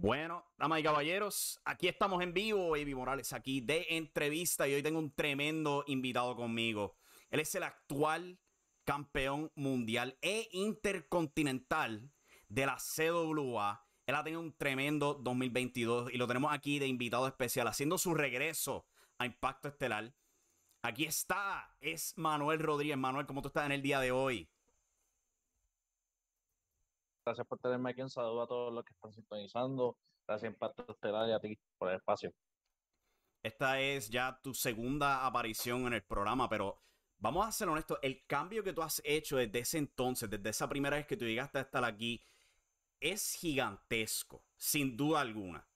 Bueno, damas y caballeros, aquí estamos en vivo, Baby Morales, aquí de entrevista y hoy tengo un tremendo invitado conmigo. Él es el actual campeón mundial e intercontinental de la CWA. Él ha tenido un tremendo 2022 y lo tenemos aquí de invitado especial, haciendo su regreso a Impacto Estelar. Aquí está, es Manuel Rodríguez. Manuel, ¿cómo tú estás en el día de hoy? Gracias por tenerme aquí. Un saludo a todos los que están sintonizando. Gracias, Impacto Estelar, y a ti por el espacio. Esta es ya tu segunda aparición en el programa, pero vamos a ser honestos. El cambio que tú has hecho desde ese entonces, desde esa primera vez que tú llegaste a estar aquí, es gigantesco, sin duda alguna.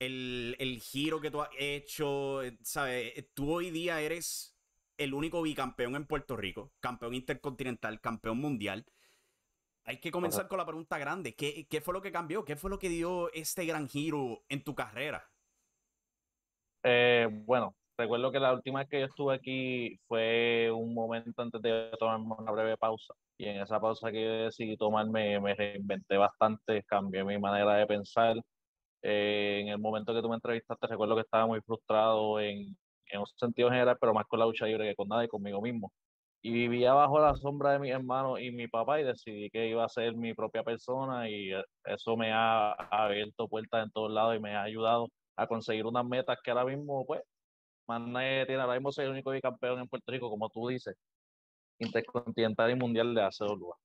El, el giro que tú has hecho, eh, ¿sabes? Eh, tú hoy día eres el único bicampeón en Puerto Rico, campeón intercontinental, campeón mundial. Hay que comenzar con la pregunta grande. ¿Qué, fue lo que cambió? ¿Qué fue lo que dio este gran giro en tu carrera? Eh, bueno, recuerdo que la última vez que yo estuve aquí fue un momento antes de tomarme una breve pausa. Y en esa pausa que decidí tomarme, me reinventé bastante, cambié mi manera de pensar. Eh, en el momento que tú me entrevistaste, recuerdo que estaba muy frustrado en, en un sentido general, pero más con la lucha libre que con nada y conmigo mismo y vivía bajo la sombra de mi hermano y mi papá y decidí que iba a ser mi propia persona y eh, eso me ha, abierto puertas en todos lados y me ha ayudado a conseguir unas metas que ahora mismo, pues, más tiene. Ahora mismo soy el único bicampeón en Puerto Rico, como tú dices, intercontinental y mundial de ACWA.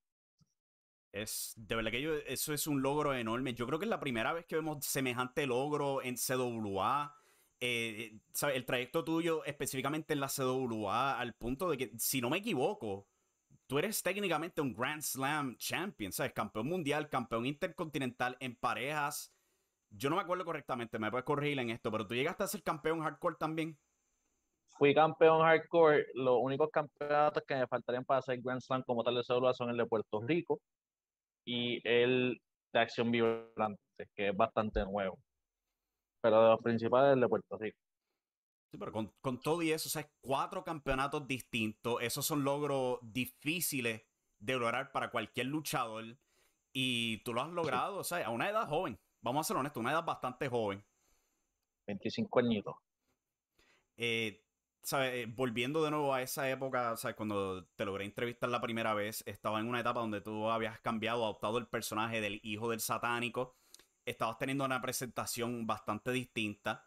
Es, de verdad que eso es un logro enorme. Yo creo que es la primera vez que vemos semejante logro en CWA. Eh, el trayecto tuyo específicamente en la CWA al punto de que, si no me equivoco, tú eres técnicamente un Grand Slam champion, ¿sabes? Campeón mundial, campeón intercontinental en parejas. Yo no me acuerdo correctamente, me puedes corregir en esto, pero tú llegaste a ser campeón hardcore también. Fui campeón hardcore. Los únicos campeonatos que me faltarían para ser Grand Slam como tal de CWA son el de Puerto Rico y el de Acción Vibrante, que es bastante nuevo pero de los principales de Puerto Rico. Sí, pero con, con todo y eso, o sea, cuatro campeonatos distintos, esos son logros difíciles de lograr para cualquier luchador. Y tú lo has logrado, o sea, a una edad joven. Vamos a ser honestos, una edad bastante joven. 25 añitos. Eh, ¿sabes? Eh, volviendo de nuevo a esa época, ¿sabes? cuando te logré entrevistar la primera vez, estaba en una etapa donde tú habías cambiado, adoptado el personaje del hijo del satánico estabas teniendo una presentación bastante distinta.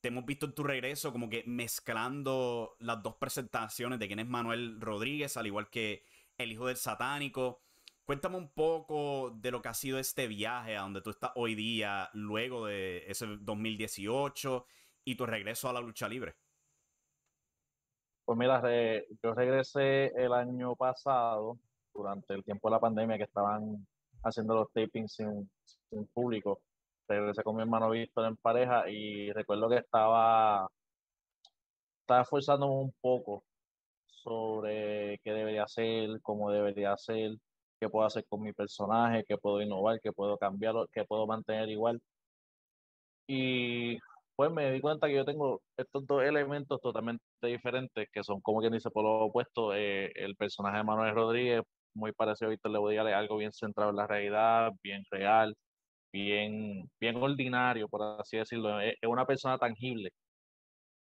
Te hemos visto en tu regreso como que mezclando las dos presentaciones de quién es Manuel Rodríguez, al igual que el hijo del satánico. Cuéntame un poco de lo que ha sido este viaje a donde tú estás hoy día, luego de ese 2018 y tu regreso a la lucha libre. Pues mira, yo regresé el año pasado, durante el tiempo de la pandemia, que estaban haciendo los tapings sin, sin público. Regresé con mi hermano Víctor en pareja y recuerdo que estaba, estaba esforzándome un poco sobre qué debería hacer, cómo debería hacer, qué puedo hacer con mi personaje, qué puedo innovar, qué puedo cambiar, qué puedo mantener igual. Y pues me di cuenta que yo tengo estos dos elementos totalmente diferentes, que son como quien dice por lo opuesto, eh, el personaje de Manuel Rodríguez muy parecido a Víctor Le algo bien centrado en la realidad, bien real, bien, bien ordinario, por así decirlo. Es, una persona tangible.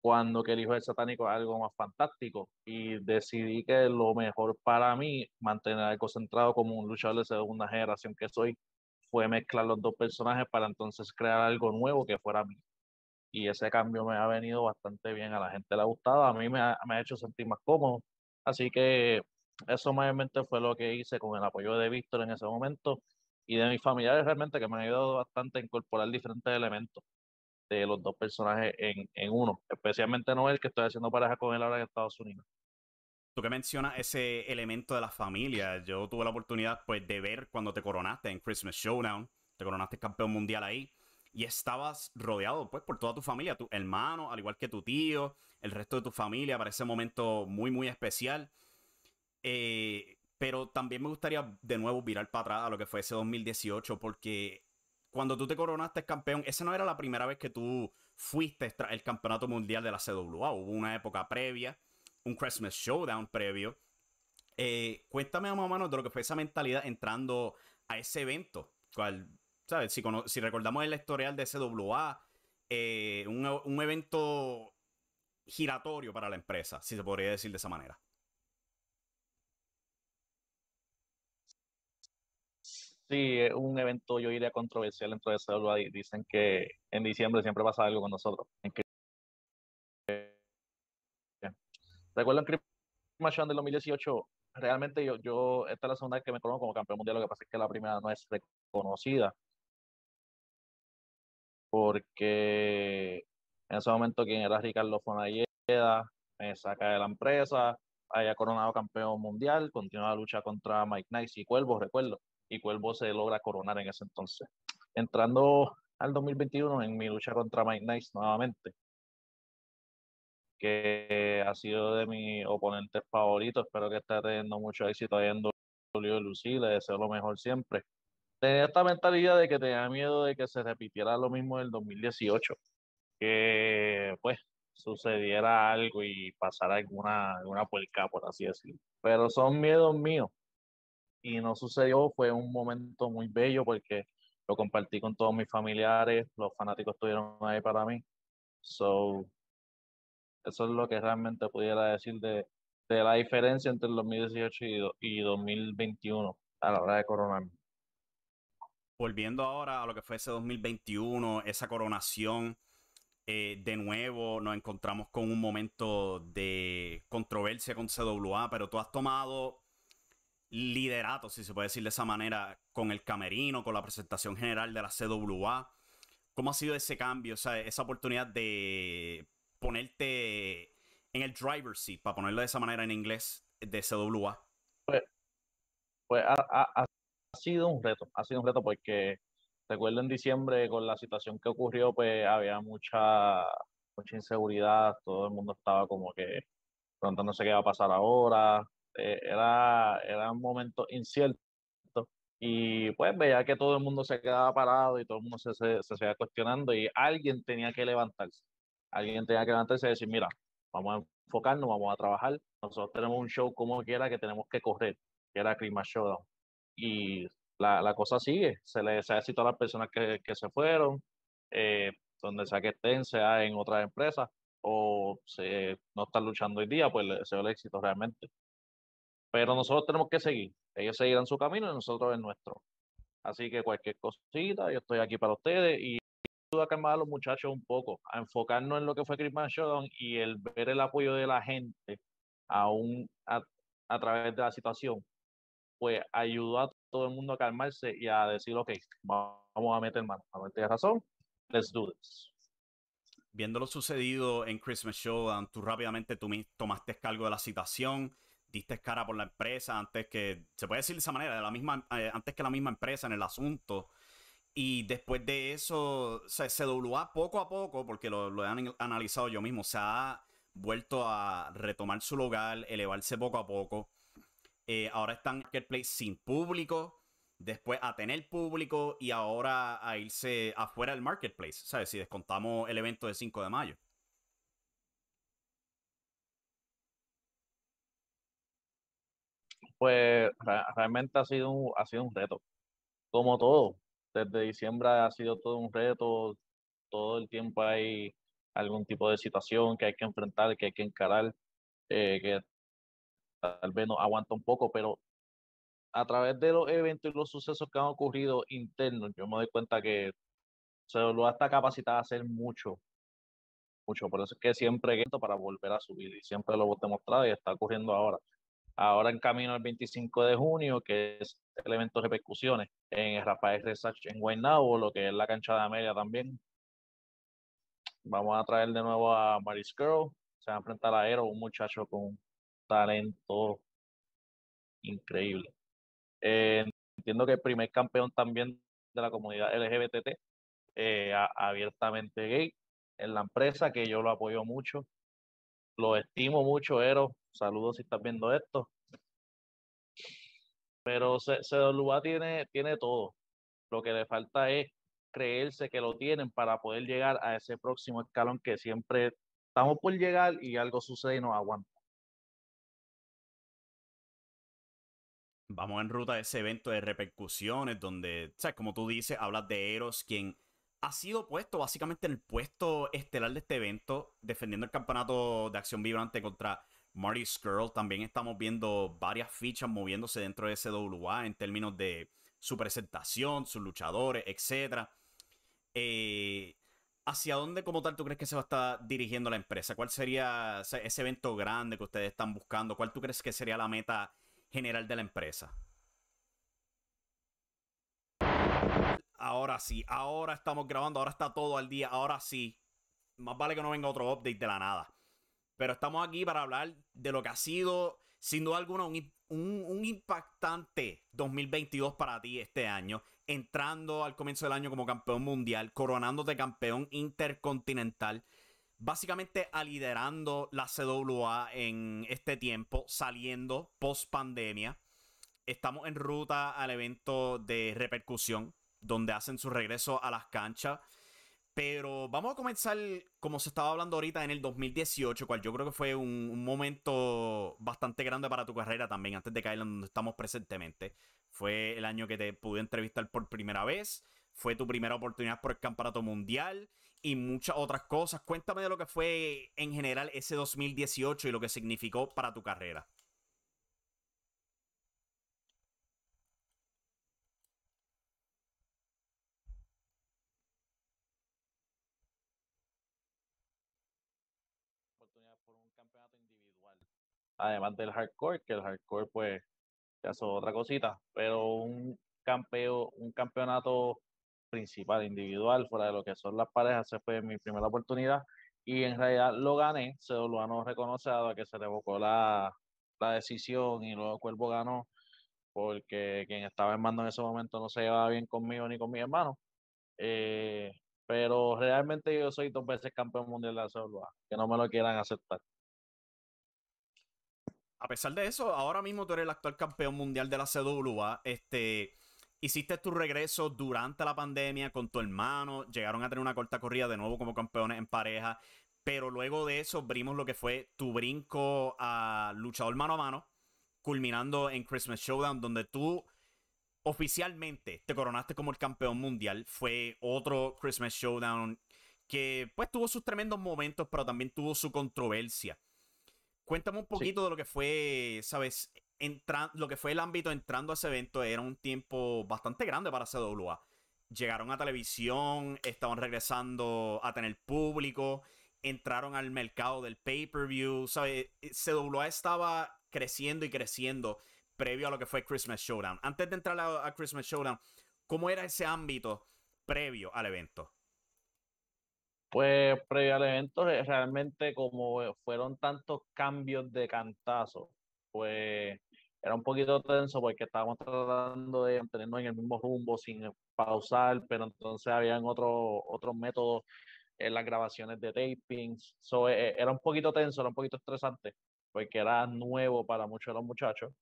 Cuando que el hijo del satánico es algo más fantástico y decidí que lo mejor para mí, mantener algo centrado como un luchador de segunda generación que soy, fue mezclar los dos personajes para entonces crear algo nuevo que fuera mí. Y ese cambio me ha venido bastante bien, a la gente le ha gustado, a mí me ha, me ha hecho sentir más cómodo. Así que eso mayormente fue lo que hice con el apoyo de Víctor en ese momento y de mis familiares realmente que me han ayudado bastante a incorporar diferentes elementos de los dos personajes en, en uno, especialmente Noel que estoy haciendo pareja con él ahora en Estados Unidos. Tú que mencionas ese elemento de la familia, yo tuve la oportunidad pues de ver cuando te coronaste en Christmas Showdown, te coronaste campeón mundial ahí y estabas rodeado pues por toda tu familia, tu hermano, al igual que tu tío, el resto de tu familia para ese momento muy muy especial. Eh, pero también me gustaría de nuevo virar para atrás a lo que fue ese 2018, porque cuando tú te coronaste campeón, esa no era la primera vez que tú fuiste el campeonato mundial de la CWA. Hubo una época previa, un Christmas Showdown previo. Eh, cuéntame más o de lo que fue esa mentalidad entrando a ese evento. Cual, ¿sabes? Si, si recordamos el historial de CWA, eh, un, un evento giratorio para la empresa, si se podría decir de esa manera. Sí, es un evento, yo diría, controversial dentro de CWA. Dicen que en diciembre siempre pasa algo con nosotros. Recuerdo en Christmas del 2018, realmente yo, yo, esta es la segunda vez que me conozco como campeón mundial, lo que pasa es que la primera no es reconocida. Porque en ese momento quien era Ricardo Fonalleda me saca de la empresa, haya coronado campeón mundial, continúa la lucha contra Mike Nice y Cuervo, recuerdo, y Cuervo se logra coronar en ese entonces. Entrando al 2021 en mi lucha contra Mike Nice nuevamente, que ha sido de mis oponentes favoritos. Espero que esté teniendo mucho éxito ahí en WWE. Le deseo lo mejor siempre. Tenía esta mentalidad de que tenía miedo de que se repitiera lo mismo del 2018. Que pues sucediera algo y pasara alguna, alguna puerca, por así decirlo. Pero son miedos míos. Y no sucedió, fue un momento muy bello porque lo compartí con todos mis familiares, los fanáticos estuvieron ahí para mí. So, eso es lo que realmente pudiera decir de, la diferencia entre el 2018 y, 2021 a la hora de coronar. Volviendo ahora a lo que fue ese 2021, esa coronación, eh, de nuevo nos encontramos con un momento de controversia con CWA, pero tú has tomado liderato, si se puede decir de esa manera, con el camerino, con la presentación general de la CWA. ¿Cómo ha sido ese cambio, o sea, esa oportunidad de ponerte en el driver seat, para ponerlo de esa manera en inglés, de CWA? Pues, pues ha, sido un reto, ha sido un reto porque recuerdo en diciembre con la situación que ocurrió, pues había mucha, mucha inseguridad, todo el mundo estaba como que preguntándose qué va a pasar ahora, eh, era, era un momento incierto y pues veía que todo el mundo se quedaba parado y todo el mundo se, se, se seguía cuestionando y alguien tenía que levantarse alguien tenga que levantarse y decir, mira, vamos a enfocarnos, vamos a trabajar. Nosotros tenemos un show como quiera que tenemos que correr, que era Christmas Showdown. Y la, la, cosa sigue, se le se a todas las personas que, que se fueron, eh, donde sea que estén, sea en otras empresas, o se, no están luchando hoy día, pues se el éxito realmente. Pero nosotros tenemos que seguir. Ellos seguirán su camino y nosotros el nuestro. Así que cualquier cosita, yo estoy aquí para ustedes y a calmar a los muchachos un poco, a enfocarnos en lo que fue Christmas Showdown y el ver el apoyo de la gente aún a, través de la situación, pues ayudó a todo el mundo a calmarse y a decir, ok, vamos a meter mano, a meter razón, let's do. Viendo lo sucedido en Christmas Showdown, tú rápidamente tú tomaste cargo de la situación, diste cara por la empresa antes que, se puede decir de esa manera, de la misma, eh, antes que la misma empresa en el asunto. Y después de eso, o sea, CWA poco a poco, porque lo, lo, he analizado yo mismo, se ha vuelto a retomar su lugar, elevarse poco a poco. Eh, ahora están en Marketplace sin público, después a tener público y ahora a irse afuera del Marketplace, ¿sabes? Si descontamos el evento de 5 de mayo. Pues realmente ha sido ha sido un reto, como todo desde diciembre ha sido todo un reto, todo el tiempo hay algún tipo de situación que hay que enfrentar, que hay que encarar, eh, que tal vez no aguanta un poco, pero a través de los eventos y los sucesos que han ocurrido internos, yo me doy cuenta que se lo está capacitada a hacer mucho, mucho. Por eso es que siempre para volver a subir y siempre lo hemos demostrado y está ocurriendo ahora ahora en camino al 25 de junio, que es el evento de repercusiones en Rafael Research en Guaynabo, lo que es la cancha de Amelia también. Vamos a traer de nuevo a Maris Girl, se va a enfrentar a Aero, un muchacho con talento increíble. Eh, entiendo que el primer campeón también de la comunidad LGBT, eh, abiertamente gay, en la empresa, que yo lo apoyo mucho. Lo estimo mucho, Ero. Saludos si estás viendo esto. Pero CWA tiene, tiene todo. Lo que le falta es creerse que lo tienen para poder llegar a ese próximo escalón que siempre estamos por llegar y algo sucede y nos aguanta. Vamos en ruta a ese evento de repercusiones donde, ¿sabes? Como tú dices, hablas de Eros, quien ha sido puesto básicamente en el puesto estelar de este evento, defendiendo el campeonato de acción vibrante contra Marty Skrull. También estamos viendo varias fichas moviéndose dentro de SWA en términos de su presentación, sus luchadores, etc. Eh, ¿Hacia dónde como tal tú crees que se va a estar dirigiendo la empresa? ¿Cuál sería ese evento grande que ustedes están buscando? ¿Cuál tú crees que sería la meta general de la empresa? Ahora sí, ahora estamos grabando, ahora está todo al día, ahora sí. Más vale que no venga otro update de la nada. Pero estamos aquí para hablar de lo que ha sido, sin duda alguna, un, un, impactante 2022 para ti este año. Entrando al comienzo del año como campeón mundial, coronándote campeón intercontinental. Básicamente liderando la CWA en este tiempo, saliendo post pandemia. Estamos en ruta al evento de repercusión, donde hacen su regreso a las canchas. Pero vamos a comenzar, como se estaba hablando ahorita, en el 2018, cual yo creo que fue un, momento bastante grande para tu carrera también, antes de caer en donde estamos presentemente. Fue el año que te pude entrevistar por primera vez, fue tu primera oportunidad por el campeonato mundial y muchas otras cosas. Cuéntame de lo que fue en general ese 2018 y lo que significó para tu carrera. Además del hardcore, que el hardcore pues ya es otra cosita, pero un campeón, un campeonato principal, individual, fuera de lo que son las parejas, esa fue mi primera oportunidad y en realidad lo gané, se lo no reconoce a que se revocó la, la decisión y luego Cuervo ganó porque quien estaba en mando en ese momento no se llevaba bien conmigo ni con mi hermano. Eh, pero realmente yo soy dos veces campeón mundial de la que no me lo quieran aceptar a pesar de eso, ahora mismo tú eres el actual campeón mundial de la CWA. Este, hiciste tu regreso durante la pandemia con tu hermano. Llegaron a tener una corta corrida de nuevo como campeones en pareja. Pero luego de eso, vimos lo que fue tu brinco a luchador mano a mano, culminando en Christmas Showdown, donde tú oficialmente te coronaste como el campeón mundial. Fue otro Christmas Showdown que pues tuvo sus tremendos momentos, pero también tuvo su controversia. Cuéntame un poquito de lo que fue, ¿sabes? lo que fue el ámbito entrando a ese evento era un tiempo bastante grande para CWA. Llegaron a televisión, estaban regresando a tener público, entraron al mercado del pay-per-view, ¿sabes? CWA estaba creciendo y creciendo previo a lo que fue Christmas Showdown. Antes de entrar a Christmas Showdown, ¿cómo era ese ámbito previo al evento? Pues previo al evento, realmente como fueron tantos cambios de cantazo, pues era un poquito tenso porque estábamos tratando de mantenernos en el mismo rumbo sin pausar, pero entonces habían otros otros métodos en las grabaciones de tapings. So, e, e, era un poquito tenso, era un poquito estresante, porque era nuevo para muchos de los muchachos,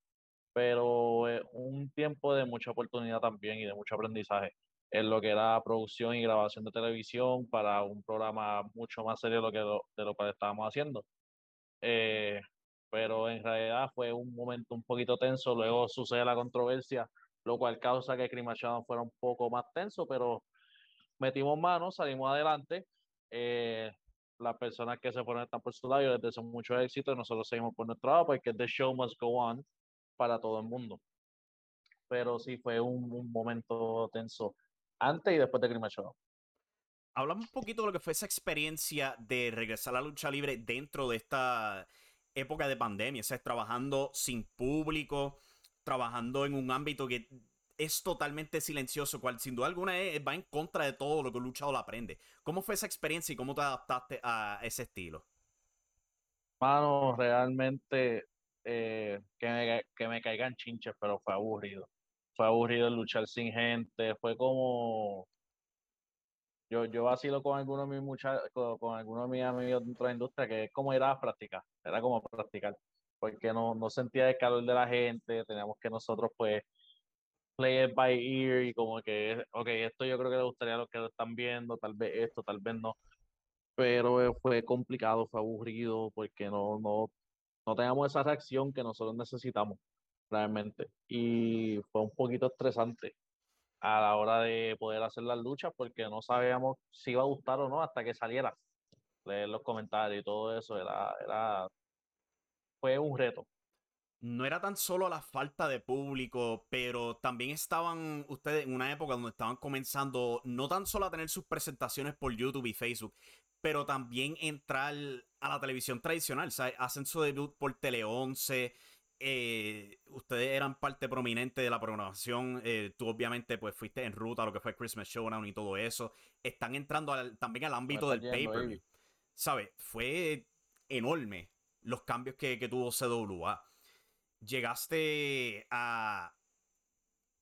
pero un tiempo de mucha oportunidad también y de mucho aprendizaje en lo que era producción y grabación de televisión para un programa mucho más serio de lo que, de lo que estábamos haciendo. Eh, pero en realidad fue un momento un poquito tenso, luego sucede la controversia, lo cual causa que Crimachado fuera un poco más tenso, pero metimos manos, salimos adelante. Eh, las personas que se fueron están por su lado, les deseo mucho éxito y nosotros seguimos por nuestro lado porque The Show Must Go On para todo el mundo. Pero sí fue un momento tenso antes y después de Crimen Show. Hablamos un poquito de lo que fue esa experiencia de regresar a la lucha libre dentro de esta época de pandemia, o sea, trabajando sin público, trabajando en un ámbito que es totalmente silencioso, cual sin duda alguna va en contra de todo lo que un luchador aprende. ¿Cómo fue esa experiencia y cómo te adaptaste a ese estilo? Mano, realmente eh, que, me, que me caigan chinches, pero fue aburrido fue aburrido luchar sin gente, fue como yo, yo vacilo con algunos de mis muchachos, con, algunos de mis amigos dentro de la industria, que es como ir a practicar, era como practicar, porque no, no sentía el calor de la gente, teníamos que nosotros pues play it by ear y como que, ok, esto yo creo que le gustaría a los que lo están viendo, tal vez esto, tal vez no, pero fue complicado, fue aburrido, porque no, no, no teníamos esa reacción que nosotros necesitamos realmente. Y fue un poquito estresante a la hora de poder hacer las luchas porque no sabíamos si iba a gustar o no hasta que saliera. Leer los comentarios y todo eso era, era fue un reto. No era tan solo la falta de público, pero también estaban ustedes en una época donde estaban comenzando no tan solo a tener sus presentaciones por YouTube y Facebook, pero también entrar a la televisión tradicional. ¿sabes? Hacen su debut por Tele 11, eh, ustedes eran parte prominente de la programación. Eh, tú obviamente pues fuiste en ruta a lo que fue Christmas Showdown y todo eso. Están entrando también al ámbito del paper. ¿Sabes? Fue enorme los cambios que, tuvo CWA. Llegaste a...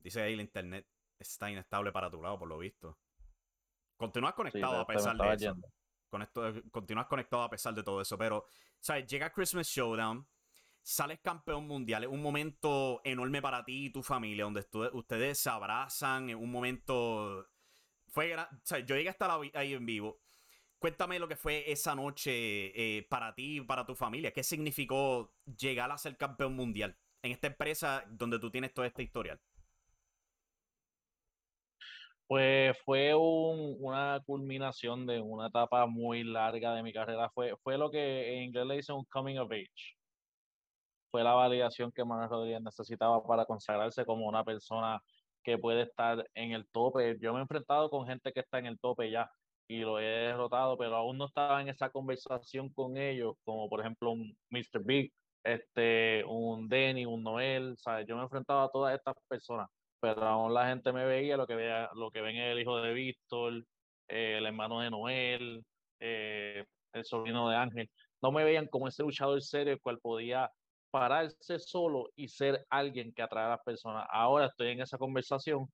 Dice ahí el internet está inestable para tu lado, por lo visto. Continúas conectado a pesar de eso. Con esto, continúas conectado a pesar de todo eso. Pero, ¿sabes? Llega Christmas Showdown sales campeón mundial, es un momento enorme para ti y tu familia, donde ustedes se abrazan, en un momento... Fue sea, yo llegué a estar ahí en vivo. Cuéntame lo que fue esa noche eh, para ti y para tu familia. ¿Qué significó llegar a ser campeón mundial en esta empresa donde tú tienes toda esta historial? Pues fue una culminación de una etapa muy larga de mi carrera. Fue, fue lo que en inglés le dicen un coming of age fue la validación que Manuel Rodríguez necesitaba para consagrarse como una persona que puede estar en el tope. Yo me he enfrentado con gente que está en el tope ya y lo he derrotado, pero aún no estaba en esa conversación con ellos, como por ejemplo un Mr. Big, este, un Denny, un Noel, ¿sabes? Yo me he enfrentado a todas estas personas, pero aún la gente me veía lo que vea, lo que ven el hijo de Víctor, eh, el hermano de Noel, eh, el sobrino de Ángel. No me veían como ese luchador serio el cual podía pararse solo y ser alguien que atrae a las personas. Ahora estoy en esa conversación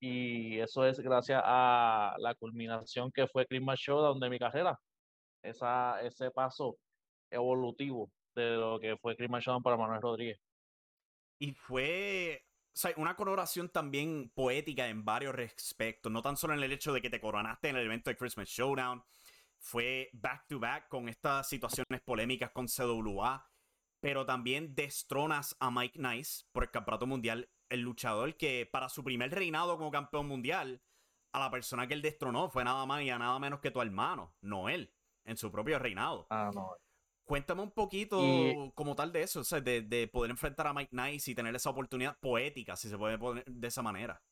y eso es gracias a la culminación que fue Christmas Showdown de mi carrera. Esa, ese paso evolutivo de lo que fue Christmas Showdown para Manuel Rodríguez. Y fue una coronación también poética en varios respectos, no tan solo en el hecho de que te coronaste en el evento de Christmas Showdown, fue back to back con estas situaciones polémicas con CWA pero también destronas a Mike Nice por el campeonato mundial, el luchador que para su primer reinado como campeón mundial, a la persona que él destronó fue nada más y nada menos que tu hermano, no él, en su propio reinado. Ah, no. Cuéntame un poquito como tal de eso, o sea, de, de, poder enfrentar a Mike Nice y tener esa oportunidad poética, si se puede poner de esa manera.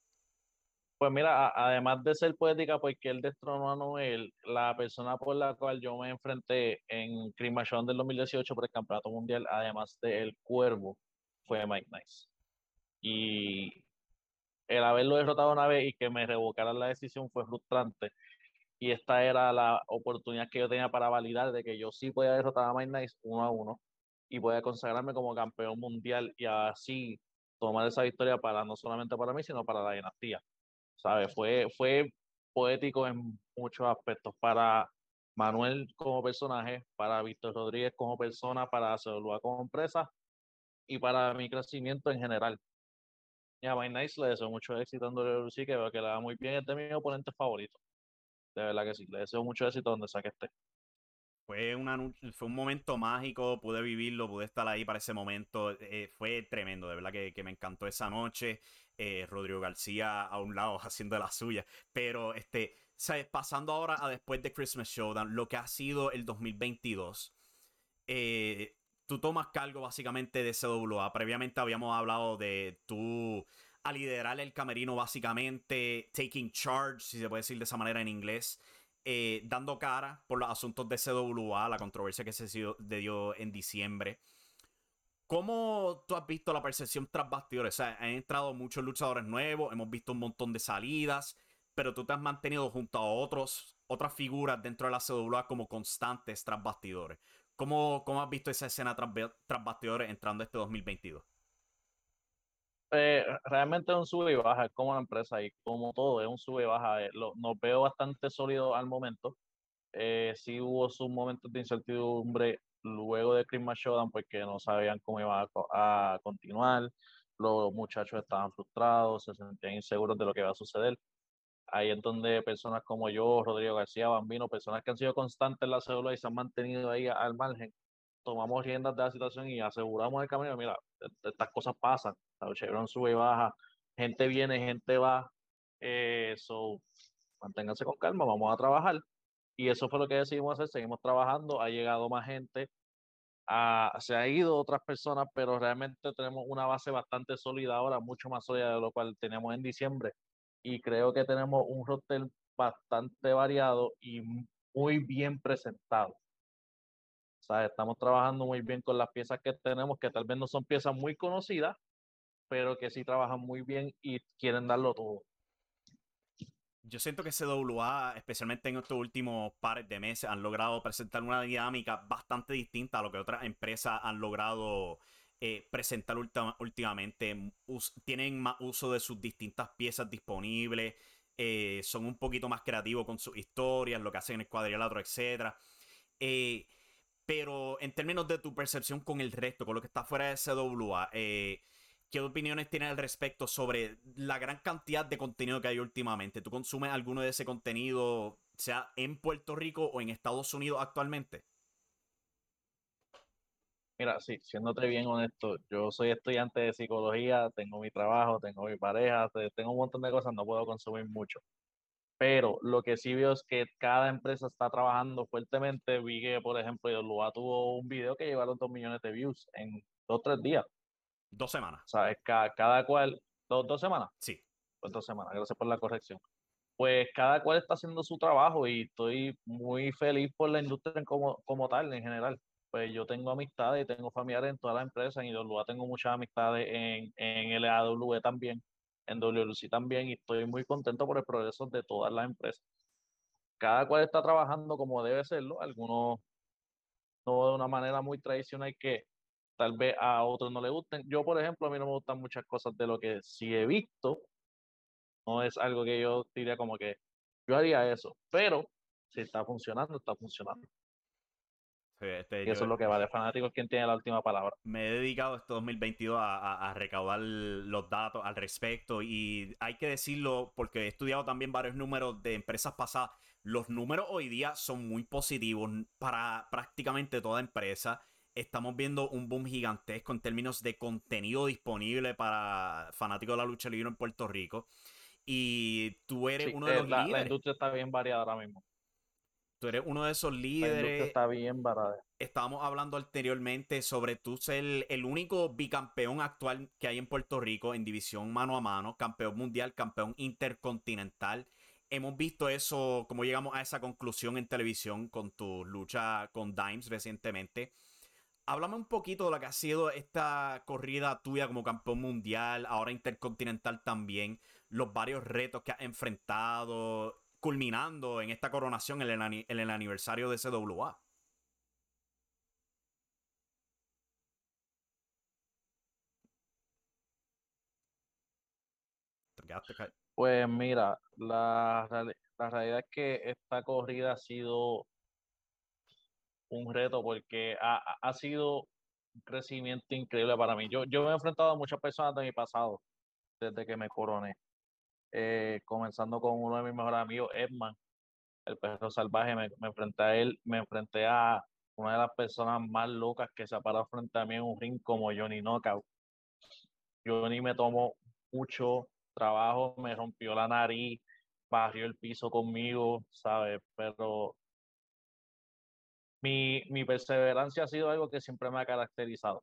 Pues mira, además de ser poética, porque él destronó a Noel, la persona por la cual yo me enfrenté en Crimachón del 2018 por el Campeonato Mundial, además de El Cuervo, fue Mike Nice. Y el haberlo derrotado una vez y que me revocaran la decisión fue frustrante. Y esta era la oportunidad que yo tenía para validar de que yo sí podía derrotar a Mike Nice uno a uno y podía consagrarme como campeón mundial y así tomar esa victoria para no solamente para mí, sino para la dinastía. ¿Sabes? Fue, fue poético en muchos aspectos para Manuel como personaje, para Víctor Rodríguez como persona, para hacerlo como empresa y para mi crecimiento en general. Y a Mike Nice le deseo mucho éxito en WWE, que veo que le va muy bien, es de mi oponente favorito. De verdad que sí, le deseo mucho éxito donde sea que esté. Fue, una, fue un momento mágico, pude vivirlo, pude estar ahí para ese momento. Eh, fue tremendo, de verdad que, que, me encantó esa noche. Eh, Rodrigo García a un lado haciendo la suya. Pero, este, ¿sabes? pasando ahora a después de Christmas Showdown, lo que ha sido el 2022. Eh, tú tomas cargo básicamente de CWA. Previamente habíamos hablado de tú a liderar el camerino básicamente, taking charge, si se puede decir de esa manera en inglés. Eh, dando cara por los asuntos de CWA, la controversia que se dio en diciembre. ¿Cómo tú has visto la percepción tras bastidores? O sea, han entrado muchos luchadores nuevos, hemos visto un montón de salidas, pero tú te has mantenido junto a otros, otras figuras dentro de la CWA como constantes tras bastidores. ¿Cómo, cómo has visto esa escena tras, bastidores entrando este 2022? Eh, realmente es un sube y baja, como la empresa y como todo, es un sube y baja. Eh, nos veo bastante sólido al momento. Eh, sí hubo sus momentos de incertidumbre luego de Christmas Showdown porque no sabían cómo iba a, continuar, los muchachos estaban frustrados, se sentían inseguros de lo que iba a suceder. Ahí es donde personas como yo, Rodrigo García, Bambino, personas que han sido constantes en la célula y se han mantenido ahí al margen, tomamos riendas de la situación y aseguramos el camino. Mira, e-, estas cosas pasan. Chevron sube y baja, gente viene, gente va. Eh, manténganse con calma, vamos a trabajar. Y eso fue lo que decidimos hacer. Seguimos trabajando, ha llegado más gente, se ha ido otras personas, pero realmente tenemos una base bastante sólida ahora, mucho más sólida de lo cual teníamos en diciembre. Y creo que tenemos un roster bastante variado y muy bien presentado. Sea, estamos trabajando muy bien con las piezas que tenemos, que tal vez no son piezas muy conocidas, pero que sí trabajan muy bien y quieren darlo todo. Yo siento que CWA, especialmente en estos últimos pares de meses, han logrado presentar una dinámica bastante distinta a lo que otras empresas han logrado eh, presentar últimamente. tienen más uso de sus distintas piezas disponibles. Eh, son un poquito más creativos con sus historias, lo que hacen en el cuadrilátero, etc. Eh, pero en términos de tu percepción con el resto, con lo que está fuera de CWA, ¿Qué opiniones tienes al respecto sobre la gran cantidad de contenido que hay últimamente? ¿Tú consumes alguno de ese contenido, sea en Puerto Rico o en Estados Unidos actualmente? Mira, sí, siéndote bien honesto, yo soy estudiante de psicología, tengo mi trabajo, tengo mi pareja, tengo un montón de cosas, no puedo consumir mucho. Pero lo que sí veo es que cada empresa está trabajando fuertemente. Vi que, por ejemplo, Yolua tuvo un video que llevaron dos millones de views en dos o tres días. Dos semanas. ¿Sabes? Cada, cada cual. ¿Dos, ¿Dos semanas? Sí. Pues dos semanas, gracias por la corrección. Pues cada cual está haciendo su trabajo y estoy muy feliz por la industria como, como tal, en general. Pues yo tengo amistades y tengo familiares en todas las empresas. En IWA tengo muchas amistades en, en LAW también, en WLC también, y estoy muy contento por el progreso de todas las empresas. Cada cual está trabajando como debe serlo, algunos no de una manera muy tradicional que tal vez a otros no le gusten. Yo, por ejemplo, a mí no me gustan muchas cosas de lo que sí he visto. No es algo que yo diría como que yo haría eso, pero si está funcionando, está funcionando. Este, y eso es lo que va de fanáticos, quien tiene la última palabra. Me he dedicado este 2022 a, a, recaudar los datos al respecto y hay que decirlo porque he estudiado también varios números de empresas pasadas. Los números hoy día son muy positivos para prácticamente toda empresa estamos viendo un boom gigantesco en términos de contenido disponible para fanáticos de la lucha libre en Puerto Rico. Y tú eres uno de eh, los líderes. La industria está bien variada ahora mismo. Tú eres uno de esos líderes. La está bien. Estábamos hablando anteriormente sobre tú ser el único bicampeón actual que hay en Puerto Rico en división mano a mano, campeón mundial, campeón intercontinental. Hemos visto eso, como llegamos a esa conclusión en televisión con tu lucha con Dimes recientemente háblame un poquito de lo que ha sido esta corrida tuya como campeón mundial, ahora intercontinental también, los varios retos que has enfrentado, culminando en esta coronación en el, aniversario de CWA. Pues mira, la, la realidad es que esta corrida ha sido un reto porque ha, ha, sido un crecimiento increíble para mí. Yo, yo me he enfrentado a muchas personas de mi pasado, desde que me coroné. Eh, comenzando con uno de mis mejores amigos, Edman, el perro salvaje, me, enfrenté a él, me enfrenté a una de las personas más locas que se ha parado frente a mí en un ring como Johnny Knockout. Johnny me tomó mucho trabajo, me rompió la nariz, barrió el piso conmigo, ¿sabes? Pero mi, mi perseverancia ha sido algo que siempre me ha caracterizado.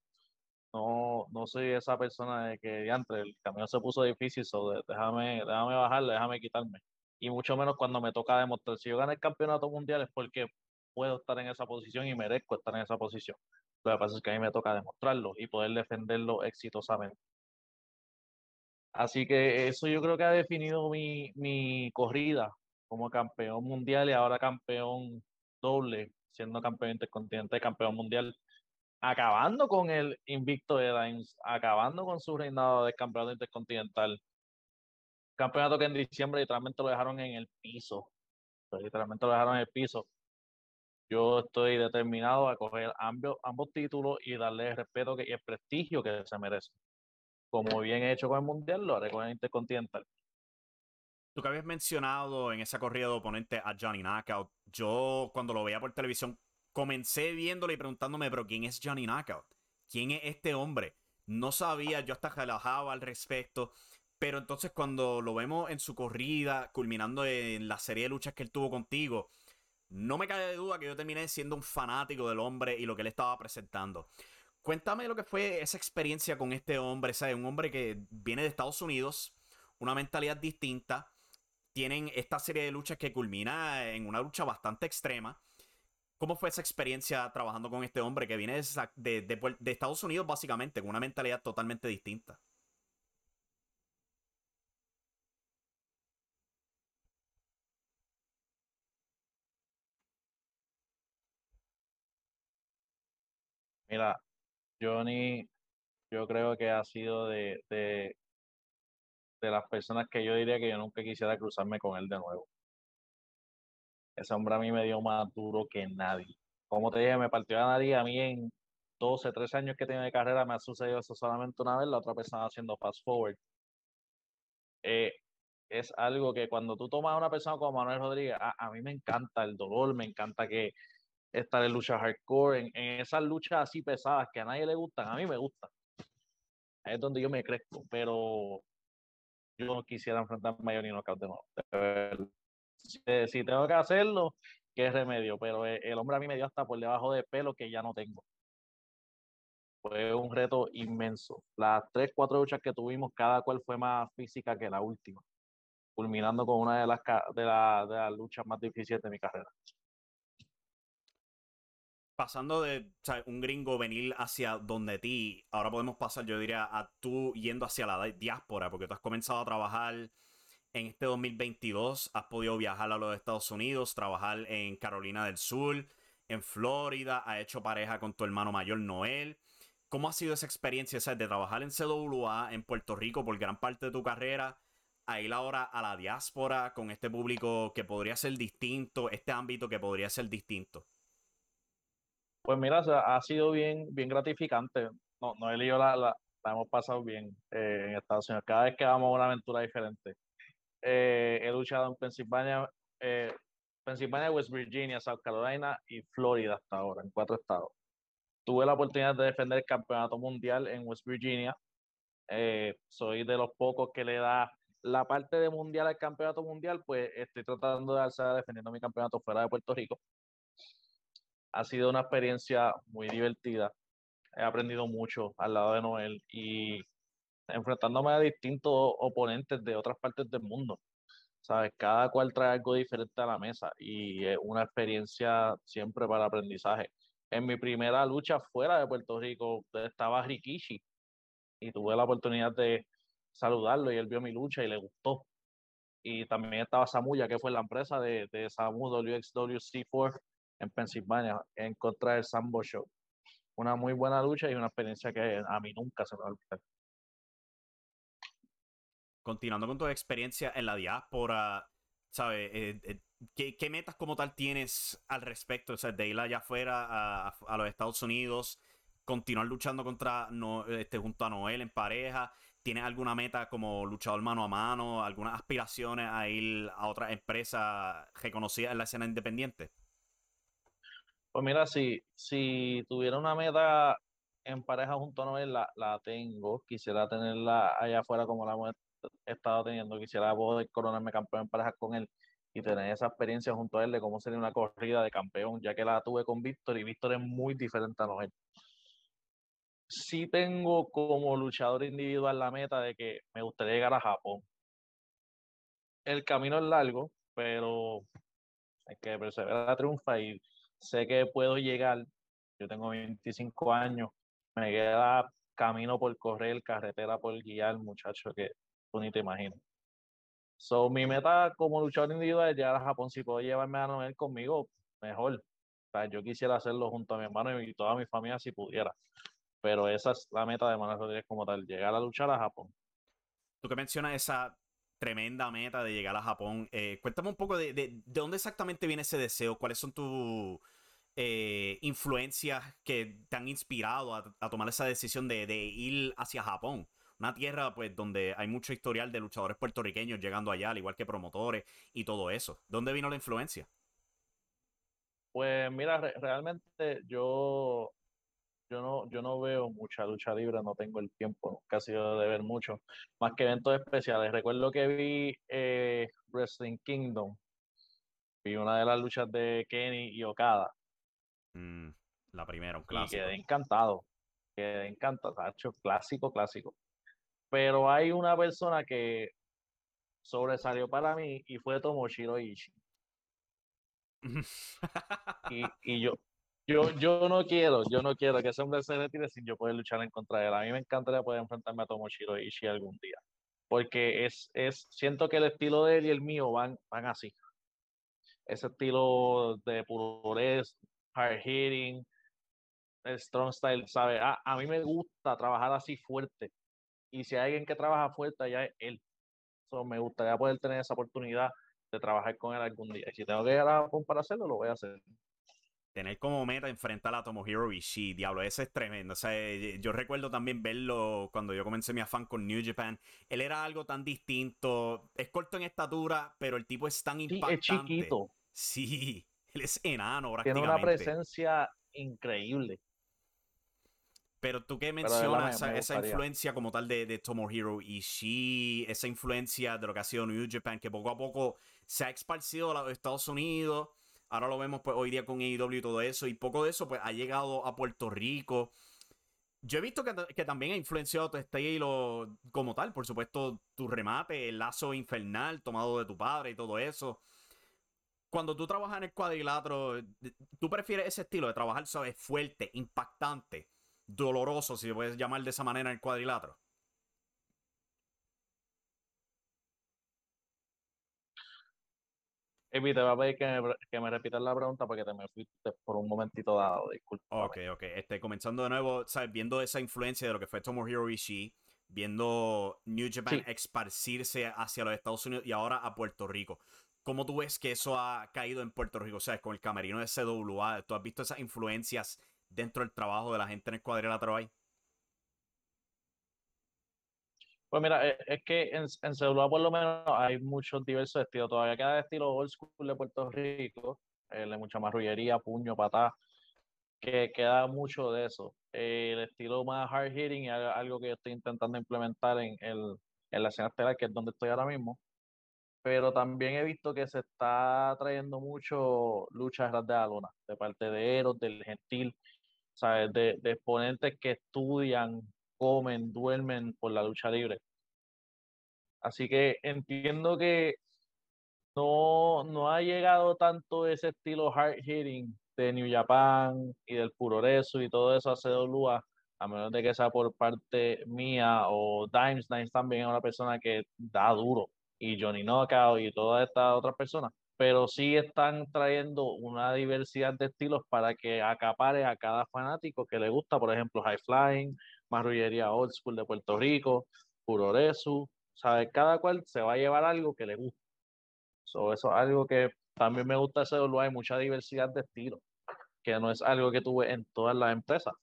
No, no soy esa persona de que antes el camino se puso difícil, so déjame, déjame bajarle, déjame quitarme. Y mucho menos cuando me toca demostrar. Si yo gané el campeonato mundial es porque puedo estar en esa posición y merezco estar en esa posición. Lo que pasa es que a mí me toca demostrarlo y poder defenderlo exitosamente. Así que eso yo creo que ha definido mi, mi corrida como campeón mundial y ahora campeón doble siendo campeón intercontinental, campeón mundial, acabando con el invicto de Dimes, acabando con su reinado de campeonato intercontinental. Campeonato que en diciembre literalmente lo dejaron en el piso. Literalmente lo dejaron en el piso. Yo estoy determinado a coger ambos, ambos títulos y darle el respeto y el prestigio que se merece. Como bien he hecho con el Mundial, lo haré con el Intercontinental. Tú que habías mencionado en esa corrida de oponente a Johnny Knockout, yo cuando lo veía por televisión comencé viéndolo y preguntándome, pero ¿quién es Johnny Knockout? ¿Quién es este hombre? No sabía, yo hasta relajaba al respecto. Pero entonces cuando lo vemos en su corrida, culminando en la serie de luchas que él tuvo contigo, no me cae de duda que yo terminé siendo un fanático del hombre y lo que él estaba presentando. Cuéntame lo que fue esa experiencia con este hombre, ¿sabes? Un hombre que viene de Estados Unidos, una mentalidad distinta, tienen esta serie de luchas que culmina en una lucha bastante extrema. ¿Cómo fue esa experiencia trabajando con este hombre que viene de, de Estados Unidos básicamente, con una mentalidad totalmente distinta? Mira, Johnny, yo creo que ha sido de, de, las personas que yo diría que yo nunca quisiera cruzarme con él de nuevo. Ese hombre a mí me dio más duro que nadie. Como te dije, me partió la nariz. A mí en 12, 13 años que tengo de carrera me ha sucedido eso solamente una vez, la otra persona haciendo fast forward. Eh, es algo que cuando tú tomas a una persona como Manuel Rodríguez, a, mí me encanta el dolor, me encanta que estar en lucha hardcore, en, esas luchas así pesadas que a nadie le gustan, a mí me gustan. es donde yo me crezco, pero yo no quisiera enfrentarme a Johnny Knockout de nuevo. Si, tengo que hacerlo, qué remedio, pero el, hombre a mí me dio hasta por debajo de pelo que ya no tengo. Fue un reto inmenso. Las tres, cuatro luchas que tuvimos, cada cual fue más física que la última, culminando con una de las, de, de las luchas más difíciles de mi carrera pasando de un gringo venir hacia donde ti, ahora podemos pasar, yo diría, a tú yendo hacia la diáspora, porque tú has comenzado a trabajar en este 2022, has podido viajar a los Estados Unidos, trabajar en Carolina del Sur, en Florida, has hecho pareja con tu hermano mayor Noel. ¿Cómo ha sido esa experiencia de trabajar en CWA en Puerto Rico por gran parte de tu carrera? a ir ahora a la diáspora con este público que podría ser distinto, este ámbito que podría ser distinto. Pues mira, ha sido bien, bien gratificante. No, no he la, la, la hemos pasado bien eh, en Estados Unidos. Cada vez que vamos a una aventura diferente. Eh, he luchado en Pensilvania, eh, Pensilvania, West Virginia, South Carolina y Florida hasta ahora, en cuatro estados. Tuve la oportunidad de defender el campeonato mundial en West Virginia. soy de los pocos que le da la parte de mundial al campeonato mundial, pues estoy tratando de alzar defendiendo mi campeonato fuera de Puerto Rico ha sido una experiencia muy divertida. He aprendido mucho al lado de Noel y enfrentándome a distintos oponentes de otras partes del mundo. ¿Sabes? Cada cual trae algo diferente a la mesa y es una experiencia siempre para aprendizaje. En mi primera lucha fuera de Puerto Rico estaba Rikishi y tuve la oportunidad de saludarlo y él vio mi lucha y le gustó. Y también estaba Samuya, que fue la empresa de, de Samu WXWC4 en Pensilvania en contra del Sambo Show. Una muy buena lucha y una experiencia que a mí nunca se me va a olvidar. Continuando con tu experiencia en la diáspora, ¿sabes? Eh, eh, ¿qué, metas como tal tienes al respecto? O sea, de ir allá afuera a, los Estados Unidos, continuar luchando contra no, este, junto a Noel en pareja. ¿Tienes alguna meta como luchador mano a mano? ¿Algunas aspiraciones a ir a otra empresa reconocida en la escena independiente? Pues mira, si, si tuviera una meta en pareja junto a Noel, la, la tengo. Quisiera tenerla allá afuera como la hemos estado teniendo. Quisiera poder coronarme campeón en pareja con él y tener esa experiencia junto a él de cómo sería una corrida de campeón, ya que la tuve con Víctor y Víctor es muy diferente a Noel. Sí tengo como luchador individual la meta de que me gustaría llegar a Japón. El camino es largo, pero hay que perseverar triunfa y sé que puedo llegar, yo tengo 25 años, me queda camino por correr, carretera por guiar, muchacho, que tú ni te imaginas. So, mi meta como luchador individual es llegar a Japón. Si puedo llevarme a Noel conmigo, mejor. O sea, yo quisiera hacerlo junto a mi hermano y toda mi familia si pudiera. Pero esa es la meta de Manuel Rodríguez como tal, llegar a luchar a Japón. Tú que mencionas esa tremenda meta de llegar a Japón, eh, cuéntame un poco de, de, de, dónde exactamente viene ese deseo, cuáles son tus eh, influencias que te han inspirado a, tomar esa decisión de, ir hacia Japón. Una tierra pues donde hay mucho historial de luchadores puertorriqueños llegando allá, al igual que promotores y todo eso. ¿Dónde vino la influencia? Pues mira, realmente yo, yo, no, yo no veo mucha lucha libre, no tengo el tiempo, casi de ver mucho, más que eventos especiales. Recuerdo que vi eh, Wrestling Kingdom, vi una de las luchas de Kenny y Okada. Mm, la primera, un clásico. Y quedé encantado, quedé encantado, hecho clásico, clásico. Pero hay una persona que sobresalió para mí y fue Tomoshiro Ishii. y, y yo, yo, yo no quiero, yo no quiero que ese hombre se retire sin yo poder luchar en contra de él. A mí me encantaría poder enfrentarme a Tomoshiro Ishii algún día. Porque es, es, siento que el estilo de él y el mío van, van así. Ese estilo de pureza, hard hitting, el strong style, ¿sabes? A, a mí me gusta trabajar así fuerte. Y si hay alguien que trabaja fuerte, ya es él. So, me gustaría poder tener esa oportunidad de trabajar con él algún día. Y si tengo que ir a Japón para hacerlo, lo voy a hacer. Tener como meta enfrentar a Tomohiro Ishii, diablo, ese es tremendo. O sea, eh, yo recuerdo también verlo cuando yo comencé mi afán con New Japan. Él era algo tan distinto. Es corto en estatura, pero el tipo es tan impactante. Sí, es chiquito. Sí, él es enano prácticamente. Tiene una presencia increíble. Pero tú que mencionas esa, influencia como tal de, de Tomohiro Ishii, esa influencia de lo que ha sido New Japan, que poco a poco se ha esparcido a los Estados Unidos. Ahora lo vemos pues, hoy día con AEW y todo eso. Y poco de eso pues, ha llegado a Puerto Rico. Yo he visto que, que también ha influenciado tu estilo como tal. Por supuesto, tu remate, el lazo infernal tomado de tu padre y todo eso. Cuando tú trabajas en el cuadrilátero, ¿tú prefieres ese estilo de trabajar, sabes, fuerte, impactante? Doloroso, si puedes llamar de esa manera, el cuadrilátero? Evi, te va a pedir que me, que me repitas la pregunta porque te me fuiste por un momentito dado, disculpa. Ok, ok. Este, comenzando de nuevo, ¿sabes? Viendo esa influencia de lo que fue Tomohiro Ishii, viendo New Japan esparcirse hacia los Estados Unidos y ahora a Puerto Rico. ¿Cómo tú ves que eso ha caído en Puerto Rico? O sea, con el camerino de CWA, ¿tú has visto esas influencias dentro del trabajo de la gente en el cuadrilátero ahí? Pues mira, e, es que en, en celular por lo menos hay muchos diversos estilos. Todavía queda estilo old school de Puerto Rico, eh, de mucha marrullería, puño, patá, que queda mucho de eso. el estilo más hard hitting es algo que yo estoy intentando implementar en, el, en la escena estelar, que es donde estoy ahora mismo. Pero también he visto que se está trayendo mucho lucha de la luna, de parte de Eros, del Gentil, ¿sabes? De, de exponentes que estudian, comen, duermen por la lucha libre. Así que entiendo que no, no ha llegado tanto ese estilo hard hitting de New Japan y del Puroresu y todo eso a CWA, a menos de que sea por parte mía o Dimes. Dimes también es una persona que da duro, y Johnny Knockout y todas estas otras personas pero sí están trayendo una diversidad de estilos para que acapare a cada fanático que le gusta, por ejemplo, High Flying, Marrullería Old School de Puerto Rico, Puroresu, ¿sabes? Cada cual se va a llevar algo que le guste. eso es algo que también me gusta hacerlo, hay mucha diversidad de estilos, que no es algo que tuve en todas las empresas.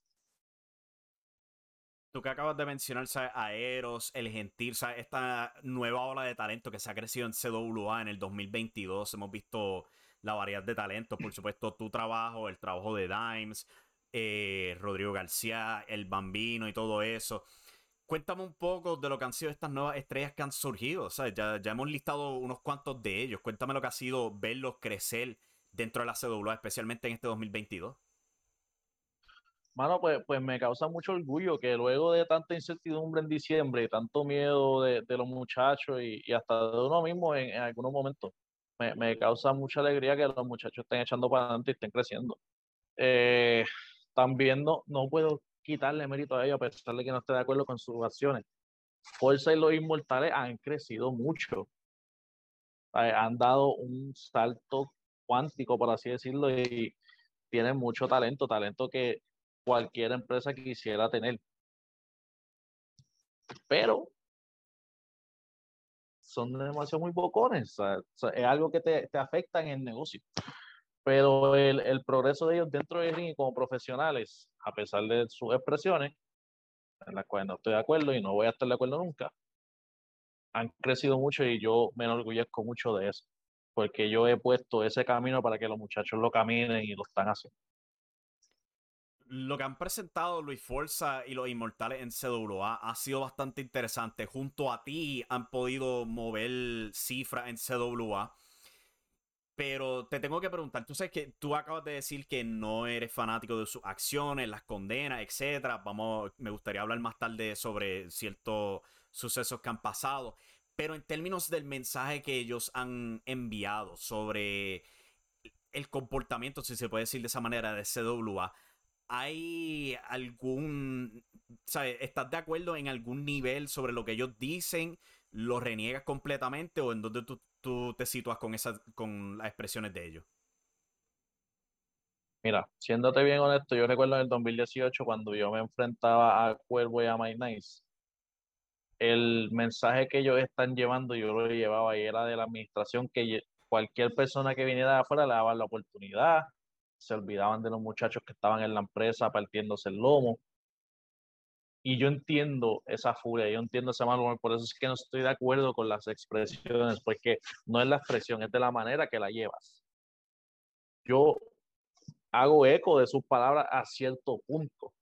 Tú que acabas de mencionar, ¿sabes? Aeros, El Gentil, ¿sabes? Esta nueva ola de talento que se ha crecido en CWA en el 2022. Hemos visto la variedad de talentos, por supuesto, tu trabajo, el trabajo de Dimes, eh, Rodrigo García, El Bambino y todo eso. Cuéntame un poco de lo que han sido estas nuevas estrellas que han surgido. ¿sabes? Ya, ya hemos listado unos cuantos de ellos. Cuéntame lo que ha sido verlos crecer dentro de la CWA, especialmente en este 2022. Mano, pues, pues me causa mucho orgullo que luego de tanta incertidumbre en diciembre tanto miedo de, los muchachos y, hasta de uno mismo en, algunos momentos, me, causa mucha alegría que los muchachos estén echando para adelante y estén creciendo. Eh, también no, puedo quitarle mérito a ellos a pesar de que no esté de acuerdo con sus acciones. Fuerza y los inmortales han crecido mucho. Han dado un salto cuántico, por así decirlo, y tienen mucho talento, talento que cualquier empresa quisiera tener. Pero son demasiado muy bocones, es algo que te, te, afecta en el negocio. Pero el, el progreso de ellos dentro del ring como profesionales, a pesar de sus expresiones, en las cuales no estoy de acuerdo y no voy a estar de acuerdo nunca, han crecido mucho y yo me enorgullezco mucho de eso. porque yo he puesto ese camino para que los muchachos lo caminen y lo están haciendo. Lo que han presentado Luis Forza y los Inmortales en CWA ha sido bastante interesante. Junto a ti han podido mover cifras en CWA. Pero te tengo que preguntar, tú sabes que tú acabas de decir que no eres fanático de sus acciones, las condenas, etcétera. Vamos, me gustaría hablar más tarde sobre ciertos sucesos que han pasado. Pero en términos del mensaje que ellos han enviado sobre el comportamiento, si se puede decir de esa manera, de CWA, ¿hay algún, ¿sabes? ¿Estás de acuerdo en algún nivel sobre lo que ellos dicen? ¿Lo reniegas completamente o en dónde tú, te sitúas con, esas, con las expresiones de ellos? Mira, siéndote bien honesto, yo recuerdo en el 2018 cuando yo me enfrentaba a Cuervo y a My Nice, el mensaje que ellos están llevando, yo lo llevaba y era de la administración que cualquier persona que viniera de afuera le daban la oportunidad, se olvidaban de los muchachos que estaban en la empresa partiéndose el lomo. Y yo entiendo esa furia, yo entiendo ese mal humor, por eso es que no estoy de acuerdo con las expresiones, porque no es la expresión, es de la manera que la llevas. Yo hago eco de sus palabras a cierto punto,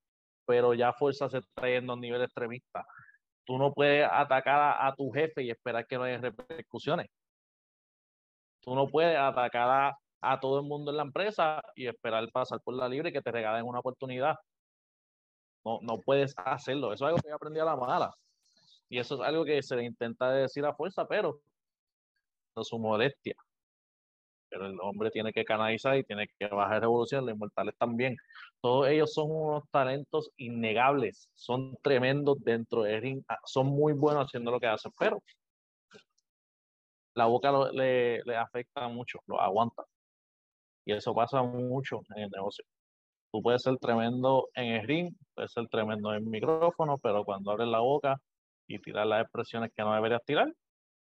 pero ya fuerza se está yendo a un nivel extremista tú no puedes atacar a, tu jefe y esperar que no haya repercusiones. Tú no puedes atacar a, todo el mundo en la empresa y esperar pasar por la libre y que te regalen una oportunidad. No, no puedes hacerlo. Eso es algo que yo aprendí a la mala. Y eso es algo que se le intenta decir a fuerza, pero no su modestia pero el hombre tiene que canalizar y tiene que bajar revolución, los inmortales también. Todos ellos son unos talentos innegables, son tremendos dentro de ring, ah, son muy buenos haciendo lo que hacen, pero la boca le, le, afecta mucho, lo aguanta. Y eso pasa mucho en el negocio. Tú puedes ser tremendo en el ring, puedes ser tremendo en el micrófono, pero cuando abres la boca y tiras las expresiones que no deberías tirar,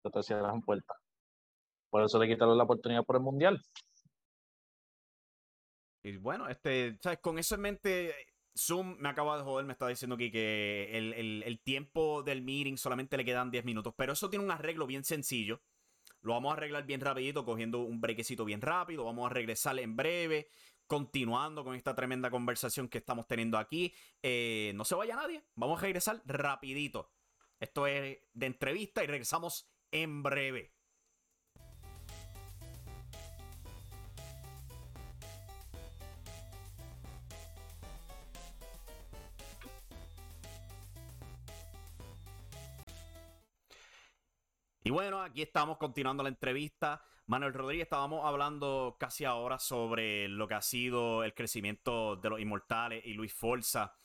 te, te cierran puertas. Por eso le quitaron la oportunidad por el Mundial. Y bueno, este, ¿sabes? Con eso en mente, Zoom me acaba de joder, me está diciendo aquí que el, tiempo del meeting solamente le quedan 10 minutos. Pero eso tiene un arreglo bien sencillo. Lo vamos a arreglar bien rapidito, cogiendo un brequecito bien rápido. Vamos a regresar en breve, continuando con esta tremenda conversación que estamos teniendo aquí. Eh, no se vaya nadie, vamos a regresar rapidito. Esto es de entrevista y regresamos en breve. Y bueno, aquí estamos continuando la entrevista. Manuel Rodríguez, estábamos hablando casi ahora sobre lo que ha sido el crecimiento de los Inmortales y Luis Forza.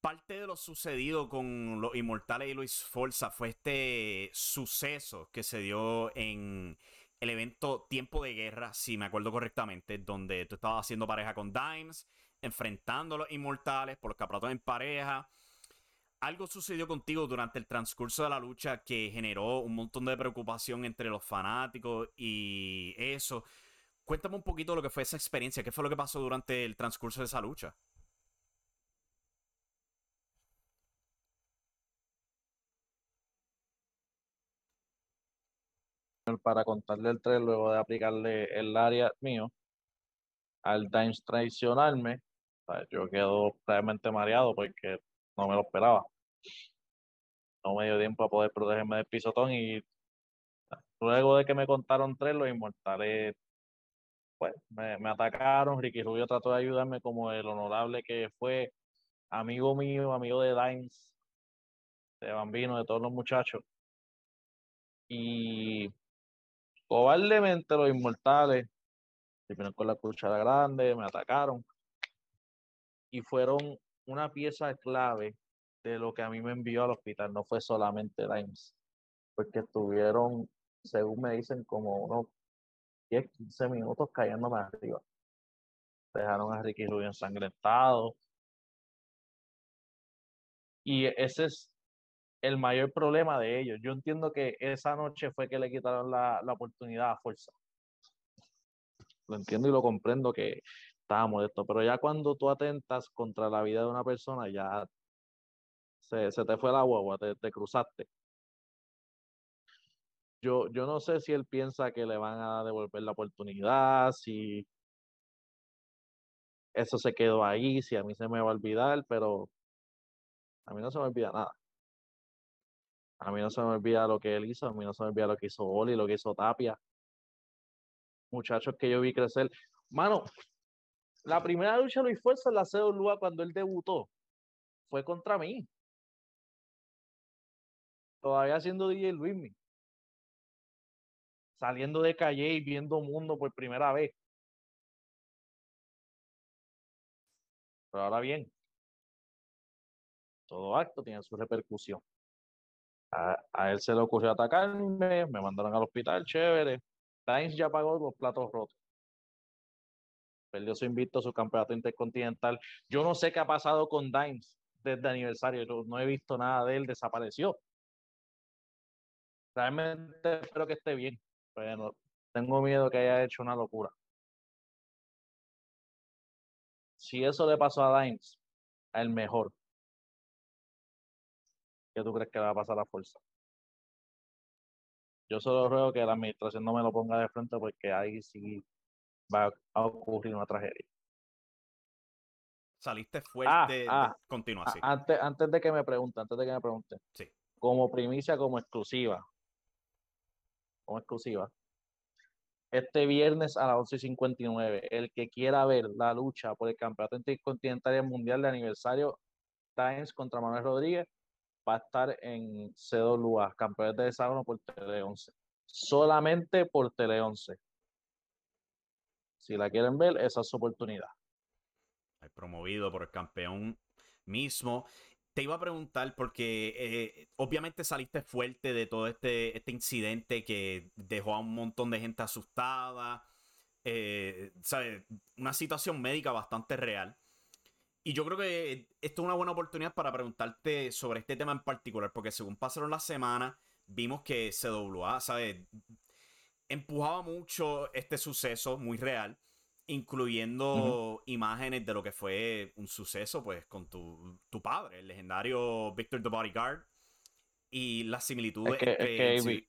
Parte de lo sucedido con los Inmortales y Luis Forza fue este suceso que se dio en el evento Tiempo de Guerra, si me acuerdo correctamente, donde tú estabas haciendo pareja con Dimes, enfrentando a los Inmortales por los campeonatos en pareja algo sucedió contigo durante el transcurso de la lucha que generó un montón de preocupación entre los fanáticos y eso. Cuéntame un poquito lo que fue esa experiencia, qué fue lo que pasó durante el transcurso de esa lucha. Para contarle el tren, luego de aplicarle el área mío, al Dimes traicionarme, yo quedo realmente mareado porque no me lo esperaba no me dio tiempo a poder protegerme del pisotón y luego de que me contaron tres, los inmortales pues me, atacaron, Ricky Rubio trató de ayudarme como el honorable que fue amigo mío, amigo de Dimes, de Bambino, de todos los muchachos. Y cobardemente los inmortales se con la cuchara grande, me atacaron y fueron una pieza clave de lo que a mí me envió al hospital, no fue solamente Dimes, porque estuvieron, según me dicen, como unos 10, 15 minutos cayéndome arriba. Dejaron a Ricky Rubio ensangrentado. Y ese es el mayor problema de ellos. Yo entiendo que esa noche fue que le quitaron la, la oportunidad a fuerza. Lo entiendo y lo comprendo que estaba molesto, pero ya cuando tú atentas contra la vida de una persona, ya se, te fue la guagua, te, te cruzaste. yo, yo no sé si él piensa que le van a devolver la oportunidad, si eso se quedó ahí, si a mí se me va a olvidar, pero a mí no se me olvida nada. A mí no se me olvida lo que él hizo, a mí no se me olvida lo que hizo Oli, lo que hizo Tapia. Muchachos que yo vi crecer. Mano, la primera lucha de Luis Fuerza en la CWA cuando él debutó fue contra mí. Todavía siendo DJ Luismi. Saliendo de calle y viendo mundo por primera vez. Pero ahora bien, todo acto tiene su repercusión. A, él se le ocurrió atacarme, me mandaron al hospital, chévere. Times ya pagó los platos rotos. Perdió su invito, su campeonato intercontinental. Yo no sé qué ha pasado con Dimes desde aniversario. Yo no he visto nada de él, desapareció. Realmente espero que esté bien. Pero tengo miedo que haya hecho una locura. Si eso le pasó a Dimes, el mejor, ¿qué tú crees que va a pasar a fuerza? Yo solo ruego que la administración no me lo ponga de frente porque ahí sí va a ocurrir una tragedia. Saliste ah, fuerte. Ah, continúa así. Antes, antes de que me pregunte, antes de que me pregunte. Sí. Como primicia, como exclusiva. Como exclusiva. Este viernes a las 11.59, el que quiera ver la lucha por el campeonato intercontinental mundial de aniversario Times contra Manuel Rodríguez, va a estar en CWA, campeones de hexágono por Tele 11. Solamente por Tele 11. Si la quieren ver, esa es su oportunidad. Promovido por el campeón mismo. Te iba a preguntar porque eh, obviamente saliste fuerte de todo este, este incidente que dejó a un montón de gente asustada. Eh, Una situación médica bastante real. Y yo creo que esto es una buena oportunidad para preguntarte sobre este tema en particular, porque según pasaron las semanas, vimos que CWA, ¿sabes? Empujaba mucho este suceso muy real, incluyendo imágenes de lo que fue un suceso, pues, con tu, padre, el legendario Victor the Bodyguard, y las similitudes que,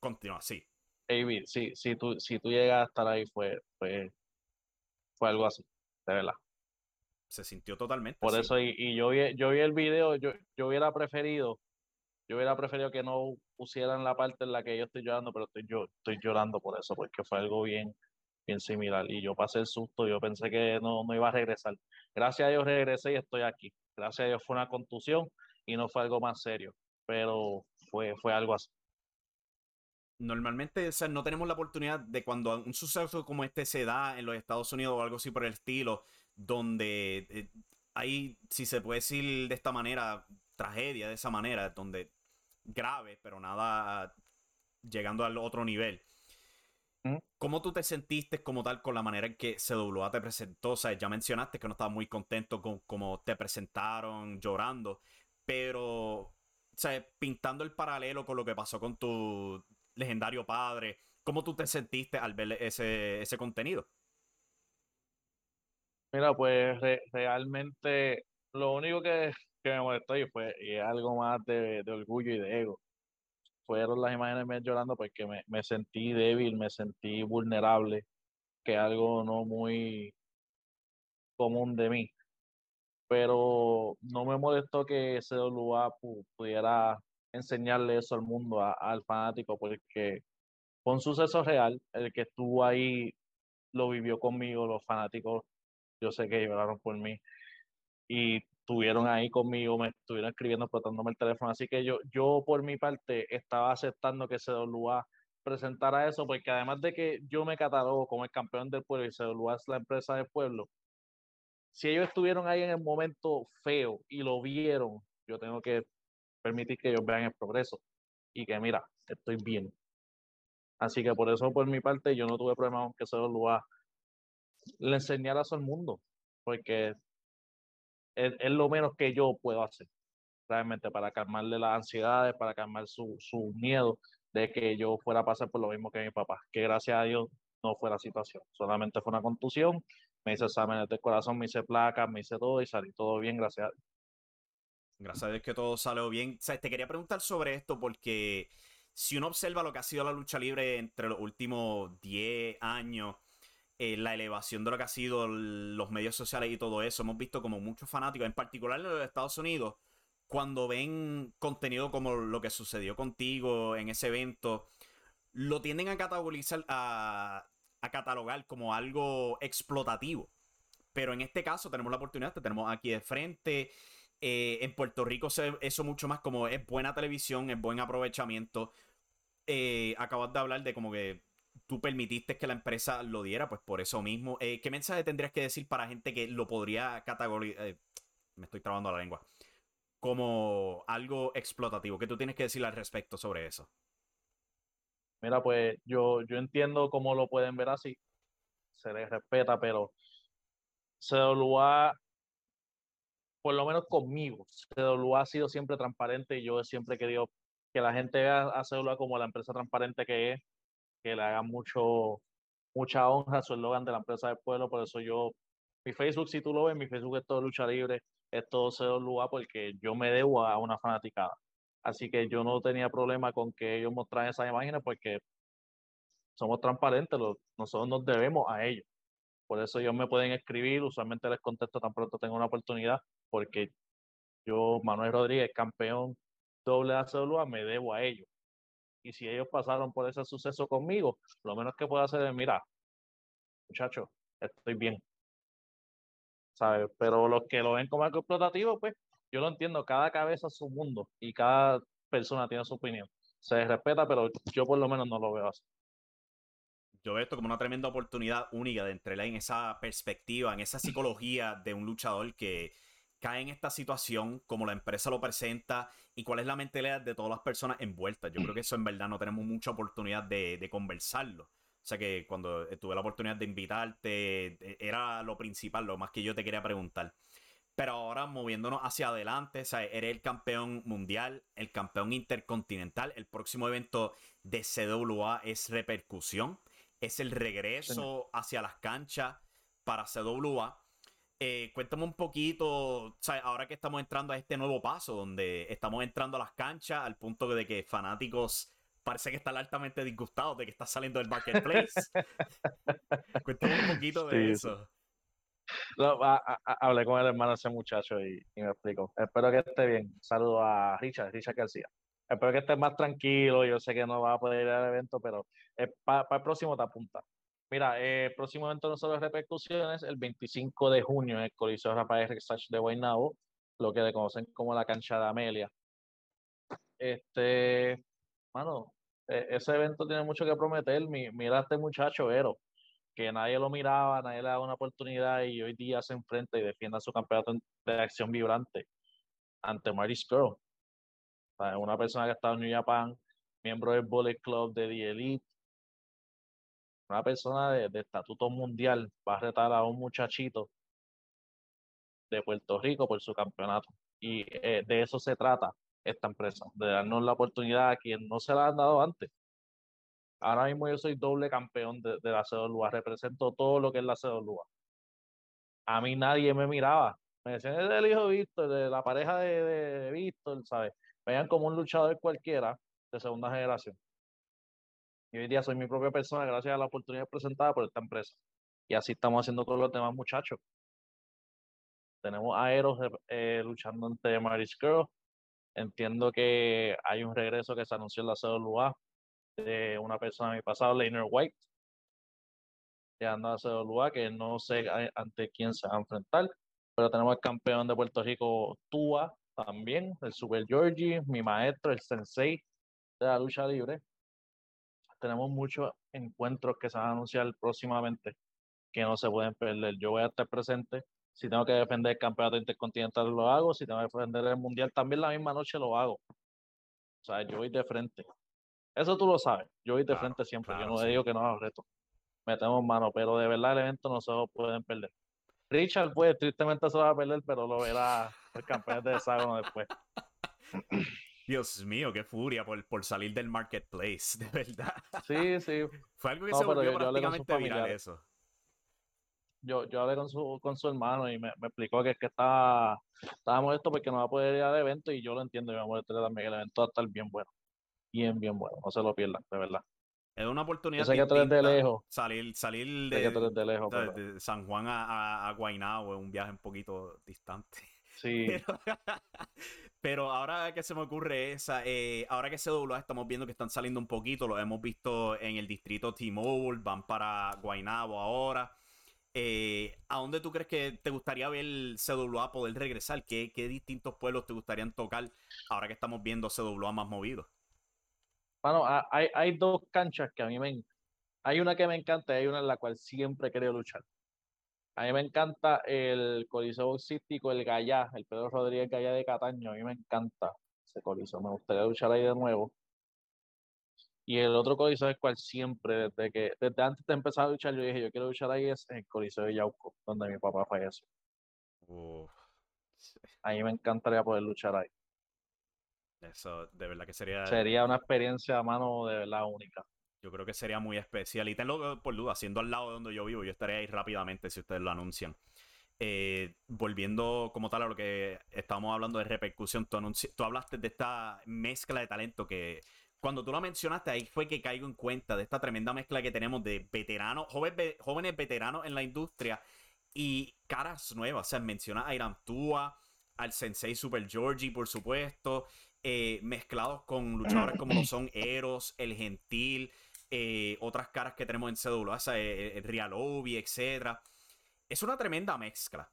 Continúa, sí. AB, sí, si tú, si tú llegas a estar ahí, fue, fue, fue algo así, de verdad se sintió totalmente. Por eso, y, yo, vi, yo vi el video, yo, yo hubiera preferido, yo hubiera preferido que no pusieran la parte en la que yo estoy llorando, pero estoy, yo estoy llorando por eso, porque fue algo bien, bien similar. Y yo pasé el susto, yo pensé que no, no iba a regresar. Gracias a Dios regresé y estoy aquí. Gracias a Dios fue una contusión y no fue algo más serio, pero fue, fue algo así. Normalmente no tenemos la oportunidad de cuando un suceso como este se da en los Estados Unidos o algo así por el estilo, donde eh, hay, si se puede decir de esta manera, tragedia de esa manera, donde grave, pero nada llegando al otro nivel. ¿Cómo tú te sentiste como tal con la manera en que CWA te presentó? O sea, ya mencionaste que no estabas muy contento con cómo te presentaron llorando, pero, o sea, pintando el paralelo con lo que pasó con tu legendario padre, ¿cómo tú te sentiste al ver ese, ese contenido? Mira, pues realmente lo único que, me molestó y fue y algo más de, orgullo y de ego. Fueron las imágenes me llorando porque me, sentí débil, me sentí vulnerable, que algo no muy común de mí. Pero no me molestó que lugar pudiera enseñarle eso al mundo, al fanático, porque fue un suceso real. El que estuvo ahí lo vivió conmigo, los fanáticos yo sé que lloraron por mí y estuvieron ahí conmigo, me estuvieron escribiendo, explotándome el teléfono, así que yo, yo por mi parte estaba aceptando que CWA presentara eso, porque además de que yo me catalogo como el campeón del pueblo y CWA es la empresa del pueblo, si ellos estuvieron ahí en el momento feo y lo vieron, yo tengo que permitir que ellos vean el progreso y que mira, estoy bien. Así que por eso por mi parte yo no tuve problema con que CWA le enseñar eso al mundo, porque es, lo menos que yo puedo hacer, realmente, para calmarle las ansiedades, para calmar su, su miedo de que yo fuera a pasar por lo mismo que mi papá, que gracias a Dios no fue la situación, solamente fue una contusión, me hice exámenes de corazón, me hice placas, me hice todo y salí todo bien, gracias a Dios. Gracias a Dios que todo salió bien. O sea, te quería preguntar sobre esto porque si uno observa lo que ha sido la lucha libre entre los últimos 10 años, eh, la elevación de lo que ha sido los medios sociales y todo eso, hemos visto como muchos fanáticos, en particular en los Estados Unidos, cuando ven contenido como lo que sucedió contigo en ese evento, lo tienden a a, catalogar como algo explotativo. Pero en este caso tenemos la oportunidad, te tenemos aquí de frente. Eh, en Puerto Rico se eso mucho más como es buena televisión, es buen aprovechamiento. Eh, acabas de hablar de como que tú permitiste que la empresa lo diera, pues por eso mismo. Eh, ¿Qué mensaje tendrías que decir para gente que lo podría categorizar? me estoy trabando la lengua. Como algo explotativo. ¿Qué tú tienes que decir al respecto sobre eso? Mira, pues yo, yo entiendo cómo lo pueden ver así. Se les respeta, pero CWA, por lo menos conmigo, CWA ha sido siempre transparente y yo siempre he querido que la gente vea a CWA como la empresa transparente que es, que le haga mucho, mucha honra a su eslogan de la empresa del pueblo. Por eso yo, mi Facebook, si tú lo ves, mi Facebook es todo lucha libre, es todo CWA porque yo me debo a una fanaticada. Así que yo no tenía problema con que ellos mostraran esas imágenes porque somos transparentes, nosotros nos debemos a ellos. Por eso ellos me pueden escribir, usualmente les contesto tan pronto tengo una oportunidad, porque yo, Manuel Rodríguez, campeón doble ACWA, me debo a ellos. Y si ellos pasaron por ese suceso conmigo, lo menos que puedo hacer es, mira, muchachos, estoy bien. ¿Sabes? Pero los que lo ven como algo explotativo, pues yo lo entiendo, cada cabeza es su mundo y cada persona tiene su opinión. Se respeta, pero yo por lo menos no lo veo así. Yo veo esto como una tremenda oportunidad única de entrar en esa perspectiva, en esa psicología de un luchador que cae en esta situación, como la empresa lo presenta y cuál es la mentalidad de todas las personas envueltas. Yo creo que eso en verdad no tenemos mucha oportunidad de, de conversarlo. O sea que cuando tuve la oportunidad de invitarte, e, era lo principal, lo más que yo te quería preguntar. Pero ahora moviéndonos hacia adelante, o sea, eres el campeón mundial, el campeón intercontinental. El próximo evento de CWA es repercusión. Es el regreso hacia las canchas para CWA. Eh, cuéntame un poquito, ahora que estamos entrando a este nuevo paso, donde estamos entrando a las canchas al punto de que fanáticos parece que están altamente disgustados de que está saliendo del marketplace. cuéntame un poquito de eso. No, hablé con el hermano de ese muchacho y, me explico. Espero que esté bien. Saludo a Richard, Richard García. Espero que esté más tranquilo. Yo sé que no va a poder ir al evento, pero para el próximo te apunta. Mira, el próximo evento no solo repercusiones, el 25 de junio en el Coliseo Rafael Rexach de Guaynabo, lo que le conocen como la cancha de Amelia. Este, mano, e, ese evento tiene mucho que prometer. Mira este muchacho, Vero que nadie lo miraba, nadie le daba una oportunidad y hoy día se enfrenta y defiende su campeonato de acción vibrante ante Marty Skrull. una persona que ha estado en New Japan, miembro del Bullet Club de The Elite, una persona de, estatuto mundial va a retar a un muchachito de Puerto Rico por su campeonato. Y eh, de eso se trata esta empresa, de darnos la oportunidad a quien no se la han dado antes. Ahora mismo yo soy doble campeón de, la CWA, represento todo lo que es la CWA. A mí nadie me miraba. Me decían, es el hijo de Víctor, de la pareja de, de, Víctor, ¿sabes? Me veían como un luchador cualquiera de segunda generación. Y hoy día soy mi propia persona gracias a la oportunidad presentada por esta empresa. Y así estamos haciendo con los demás muchachos. Tenemos a Eros eh, luchando ante Maris Girl. Entiendo que hay un regreso que se anunció en la CWA de una persona de mi pasado, Leonard White, que anda a CWA, que no sé ante quién se va a enfrentar, pero tenemos el campeón de Puerto Rico, Tua, también, el Super Georgie, mi maestro, el sensei de la lucha libre. Tenemos muchos encuentros que se van a anunciar próximamente que no se pueden perder. Yo voy a estar presente. Si tengo que defender el campeonato intercontinental, lo hago. Si tengo que defender el mundial, también la misma noche lo hago. O sea, yo voy de frente. Eso tú lo sabes. Yo voy de frente siempre. yo no digo que no hago reto. Metemos mano, pero de verdad el evento no se lo pueden perder. Richard, pues, tristemente se va a perder, pero lo verá el campeón de hexágono después. Dios mío, qué furia por, por salir del marketplace, de verdad. Sí, sí. Fue algo que se volvió yo, prácticamente viral eso. Yo, yo hablé con su, con su hermano y me, me explicó que es que estaba, estaba molesto porque no va a poder ir al evento y yo lo entiendo y me molesté también, el evento va a estar bien bueno. bien, bien bueno. No se lo pierdan, de verdad. Es una oportunidad. Yo sé que tú eres de lejos. Salir, salir de, de, lejos, de, San Juan a, a, Guaynabo es un viaje un poquito distante. Sí. Pero, ahora que se me ocurre esa, eh, ahora que CWA estamos viendo que están saliendo un poquito, lo hemos visto en el distrito T-Mobile, van para Guaynabo ahora. Eh, ¿A dónde tú crees que te gustaría ver CWA poder regresar? ¿Qué, ¿Qué, distintos pueblos te gustarían tocar ahora que estamos viendo CWA más movido? Bueno, hay, hay dos canchas que a mí me... Hay una que me encanta y hay una en la cual siempre he luchar. A mí me encanta el Coliseo Boxístico, el Gallá, el Pedro Rodríguez Gallá de Cataño. A mí me encanta ese coliseo. Me gustaría luchar ahí de nuevo. Y el otro coliseo es cual siempre, desde que desde antes de empezar a luchar, yo dije, yo quiero luchar ahí, es el coliseo de Yauco, donde mi papá falleció. A mí me encantaría poder luchar ahí. Eso, de verdad que sería... Sería una experiencia a mano de verdad única. Yo creo que sería muy especial. Y tenlo por duda, siendo al lado de donde yo vivo, yo estaría ahí rápidamente si ustedes lo anuncian. Eh, volviendo como tal a lo que estábamos hablando de repercusión, tú, tú hablaste de esta mezcla de talento que cuando tú lo mencionaste, ahí fue que caigo en cuenta de esta tremenda mezcla que tenemos de veteranos, jóvenes, jóvenes veteranos en la industria y caras nuevas. O sea, menciona a Iram Tua, al Sensei Super Georgie, por supuesto, eh, mezclados con luchadores como lo son Eros, El Gentil, eh, otras caras que tenemos en CWA, eh, Real Obi, etc. Es una tremenda mezcla.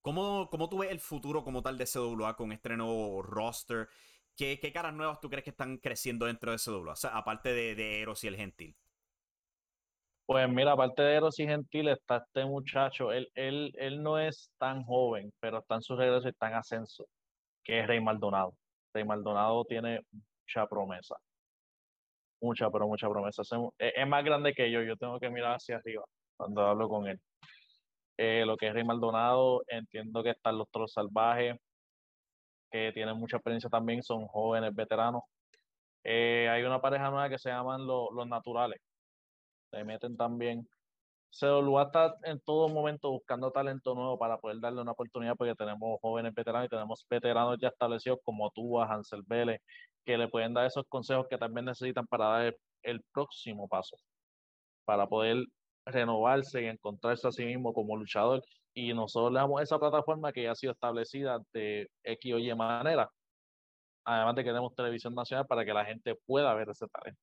¿Cómo, ¿Cómo, tú ves el futuro como tal de CWA con este nuevo roster? ¿Qué, ¿Qué, caras nuevas tú crees que están creciendo dentro de CWA? aparte de, Eros y el Gentil. Pues mira, aparte de Eros y Gentil está este muchacho. Él, él, él no es tan joven, pero está en su regreso y está en ascenso, que es Rey Maldonado. Rey Maldonado tiene mucha promesa mucha, pero mucha promesa. Es, más grande que yo, yo tengo que mirar hacia arriba cuando hablo con él. Eh, lo que es Rey Maldonado, entiendo que están los Trolos Salvajes, que tienen mucha experiencia también, son jóvenes, veteranos. Eh, hay una pareja nueva que se llaman los Naturales. Se meten también. CWA está en todo momento buscando talento nuevo para poder darle una oportunidad porque tenemos jóvenes veteranos y tenemos veteranos ya establecidos como tú, Hansel Vélez, que le pueden dar esos consejos que también necesitan para dar el, próximo paso, para poder renovarse y encontrarse a sí mismo como luchador. Y nosotros le damos esa plataforma que ya ha sido establecida de X o Y manera. Además de que tenemos televisión nacional para que la gente pueda ver ese talento.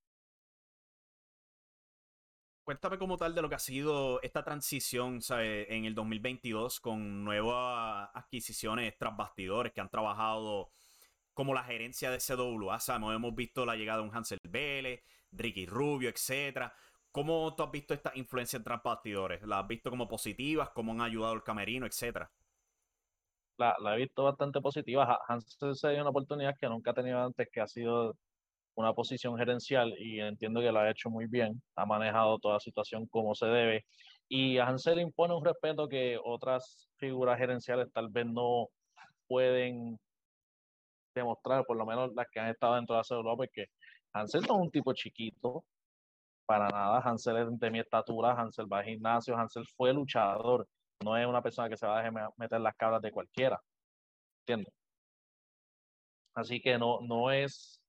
Cuéntame como tal de lo que ha sido esta transición en el 2022 con nuevas adquisiciones tras bastidores que han trabajado como la gerencia de CWA. Sabemos, hemos visto la llegada de un Hansel Vélez, Ricky Rubio, etcétera. ¿Cómo tú has visto esta influencia en bastidores? ¿La has visto como positivas? ¿Cómo han ayudado el camerino, etcétera? La, he visto bastante positiva. Hansel se dio una oportunidad que nunca ha tenido antes, que ha sido una posición gerencial y entiendo que lo ha hecho muy bien. Ha manejado toda la situación como se debe. Y Hansel impone un respeto que otras figuras gerenciales tal vez no pueden demostrar, por lo menos las que han estado dentro de la CWA, porque Hansel no es un tipo chiquito, para nada. Hansel es de mi estatura, Hansel va al gimnasio, Hansel fue luchador, no es una persona que se va a dejar meter las cabras de cualquiera. ¿Entiendes? Así que no, no es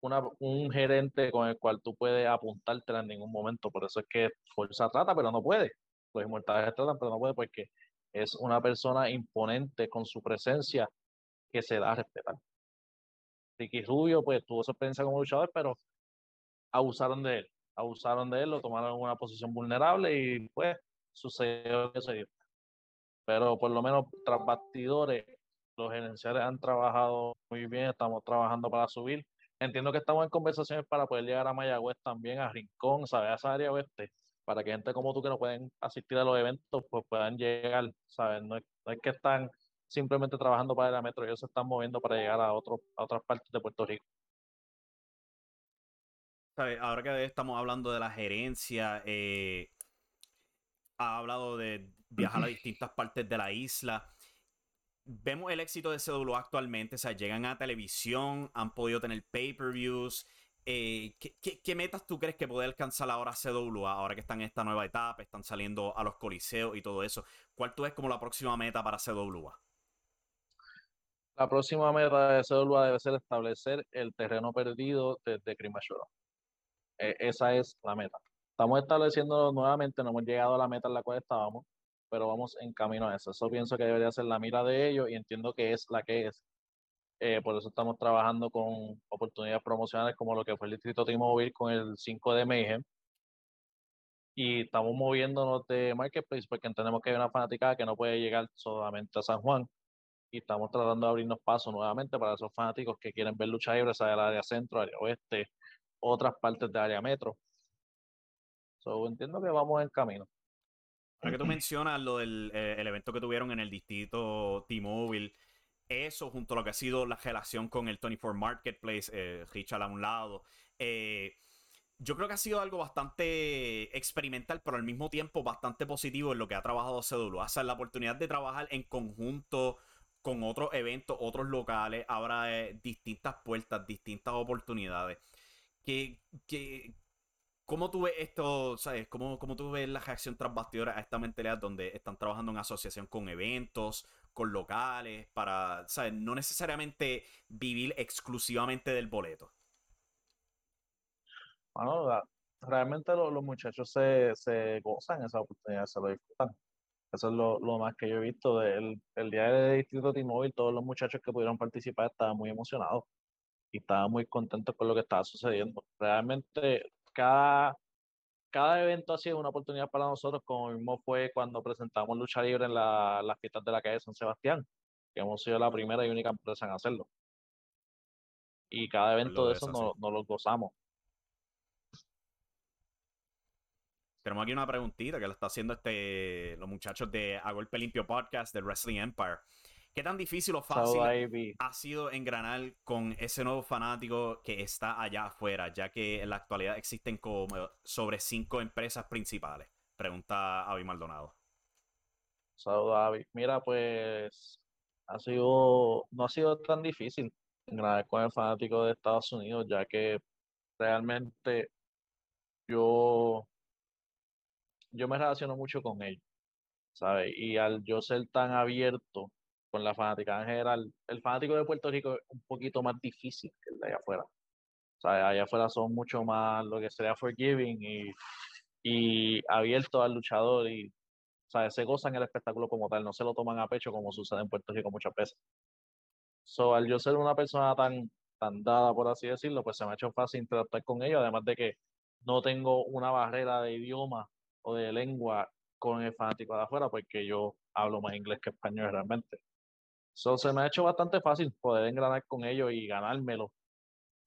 una, un gerente con el cual tú puedes apuntarte en ningún momento. Por eso es que fuerza trata, pero no puede. Los inmortales tratan, pero no puede porque es una persona imponente con su presencia que se da a respetar. Ricky Rubio, pues tuvo su experiencia como luchador, pero abusaron de él. Abusaron de él, lo tomaron en una posición vulnerable y pues sucedió lo que sucedió. Pero por lo menos tras bastidores, los gerenciales han trabajado muy bien, estamos trabajando para subir. Entiendo que estamos en conversaciones para poder llegar a Mayagüez también, a Rincón, ¿sabes? A esa área oeste, para que gente como tú que no pueden asistir a los eventos, pues puedan llegar, ¿sabes? No es, no es que están simplemente trabajando para la metro, ellos se están moviendo para llegar a, otro, a otras partes de Puerto Rico. Ahora que estamos hablando de la gerencia, eh, ha hablado de viajar a distintas partes de la isla. Vemos el éxito de CWA actualmente, o sea, llegan a televisión, han podido tener pay-per-views. Eh, ¿qué, metas tú crees que puede alcanzar ahora CWA, ahora que están en esta nueva etapa, están saliendo a los coliseos y todo eso? ¿Cuál tú ves como la próxima meta para CWA? La próxima meta de CWA debe ser establecer el terreno perdido desde Crimachura. E, esa es la meta. Estamos estableciendo nuevamente, no hemos llegado a la meta en la cual estábamos, pero vamos en camino a eso. Eso pienso que debería ser la mira de ellos y entiendo que es la que es. Eh, por eso estamos trabajando con oportunidades promocionales como lo que fue el Distrito T-Mobile con el 5 de Mayhem. Y estamos moviéndonos de Marketplace porque entendemos que hay una fanática que no puede llegar solamente a San Juan. Y estamos tratando de abrirnos paso nuevamente para esos fanáticos que quieren ver lucha libre, sea del área centro, área oeste, otras partes de área metro. So, entiendo que vamos en camino. Ahora que tú mencionas lo del eh, el evento que tuvieron en el distrito T-Mobile, eso junto a lo que ha sido la relación con el 24 Marketplace, eh, Richard a un lado, eh, yo creo que ha sido algo bastante experimental, pero al mismo tiempo bastante positivo en lo que ha trabajado CW. O sea, la oportunidad de trabajar en conjunto con otros eventos, otros locales, habrá eh, distintas puertas, distintas oportunidades. Que, que, ¿Cómo tú ves esto, sabes? ¿Cómo, ¿Cómo tú ves la reacción tras a esta mentalidad donde están trabajando en asociación con eventos, con locales, para, ¿sabes? No necesariamente vivir exclusivamente del boleto. Bueno, realmente los, muchachos se, se, gozan esa oportunidad, se lo disfrutan. Eso es lo, lo más que yo he visto. Del, el día del Distrito T-Mobile, todos los muchachos que pudieron participar estaban muy emocionados y estaban muy contentos con lo que estaba sucediendo. Realmente, cada, cada evento ha sido una oportunidad para nosotros, como mismo fue cuando presentamos Lucha Libre en la, las fiestas de la calle San Sebastián, que hemos sido la primera y única empresa en hacerlo. Y cada evento de, eso, nos no lo gozamos. Tenemos aquí una preguntita que le está haciendo este, los muchachos de A Golpe Limpio Podcast de Wrestling Empire. ¿Qué tan difícil o fácil ha sido engranar con ese nuevo fanático que está allá afuera, ya que en la actualidad existen como sobre cinco empresas principales? Pregunta Avi Maldonado. Saludos, Avi. Mira, pues ha sido, no ha sido tan difícil engranar con el fanático de Estados Unidos, ya que realmente yo yo me relaciono mucho con ellos, ¿sabes? Y al yo ser tan abierto con la fanática en general, el fanático de Puerto Rico es un poquito más difícil que el de allá afuera. ¿Sabes? Allá afuera son mucho más lo que sería forgiving y, y abierto al luchador y ¿sabes? se gozan el espectáculo como tal, no se lo toman a pecho como sucede en Puerto Rico muchas veces. So, al yo ser una persona tan, tan dada, por así decirlo, pues se me ha hecho fácil interactuar con ellos, además de que no tengo una barrera de idioma o de lengua con el fanático de afuera, porque yo hablo más inglés que español realmente. So, se me ha hecho bastante fácil poder engranar con ellos y ganármelo. O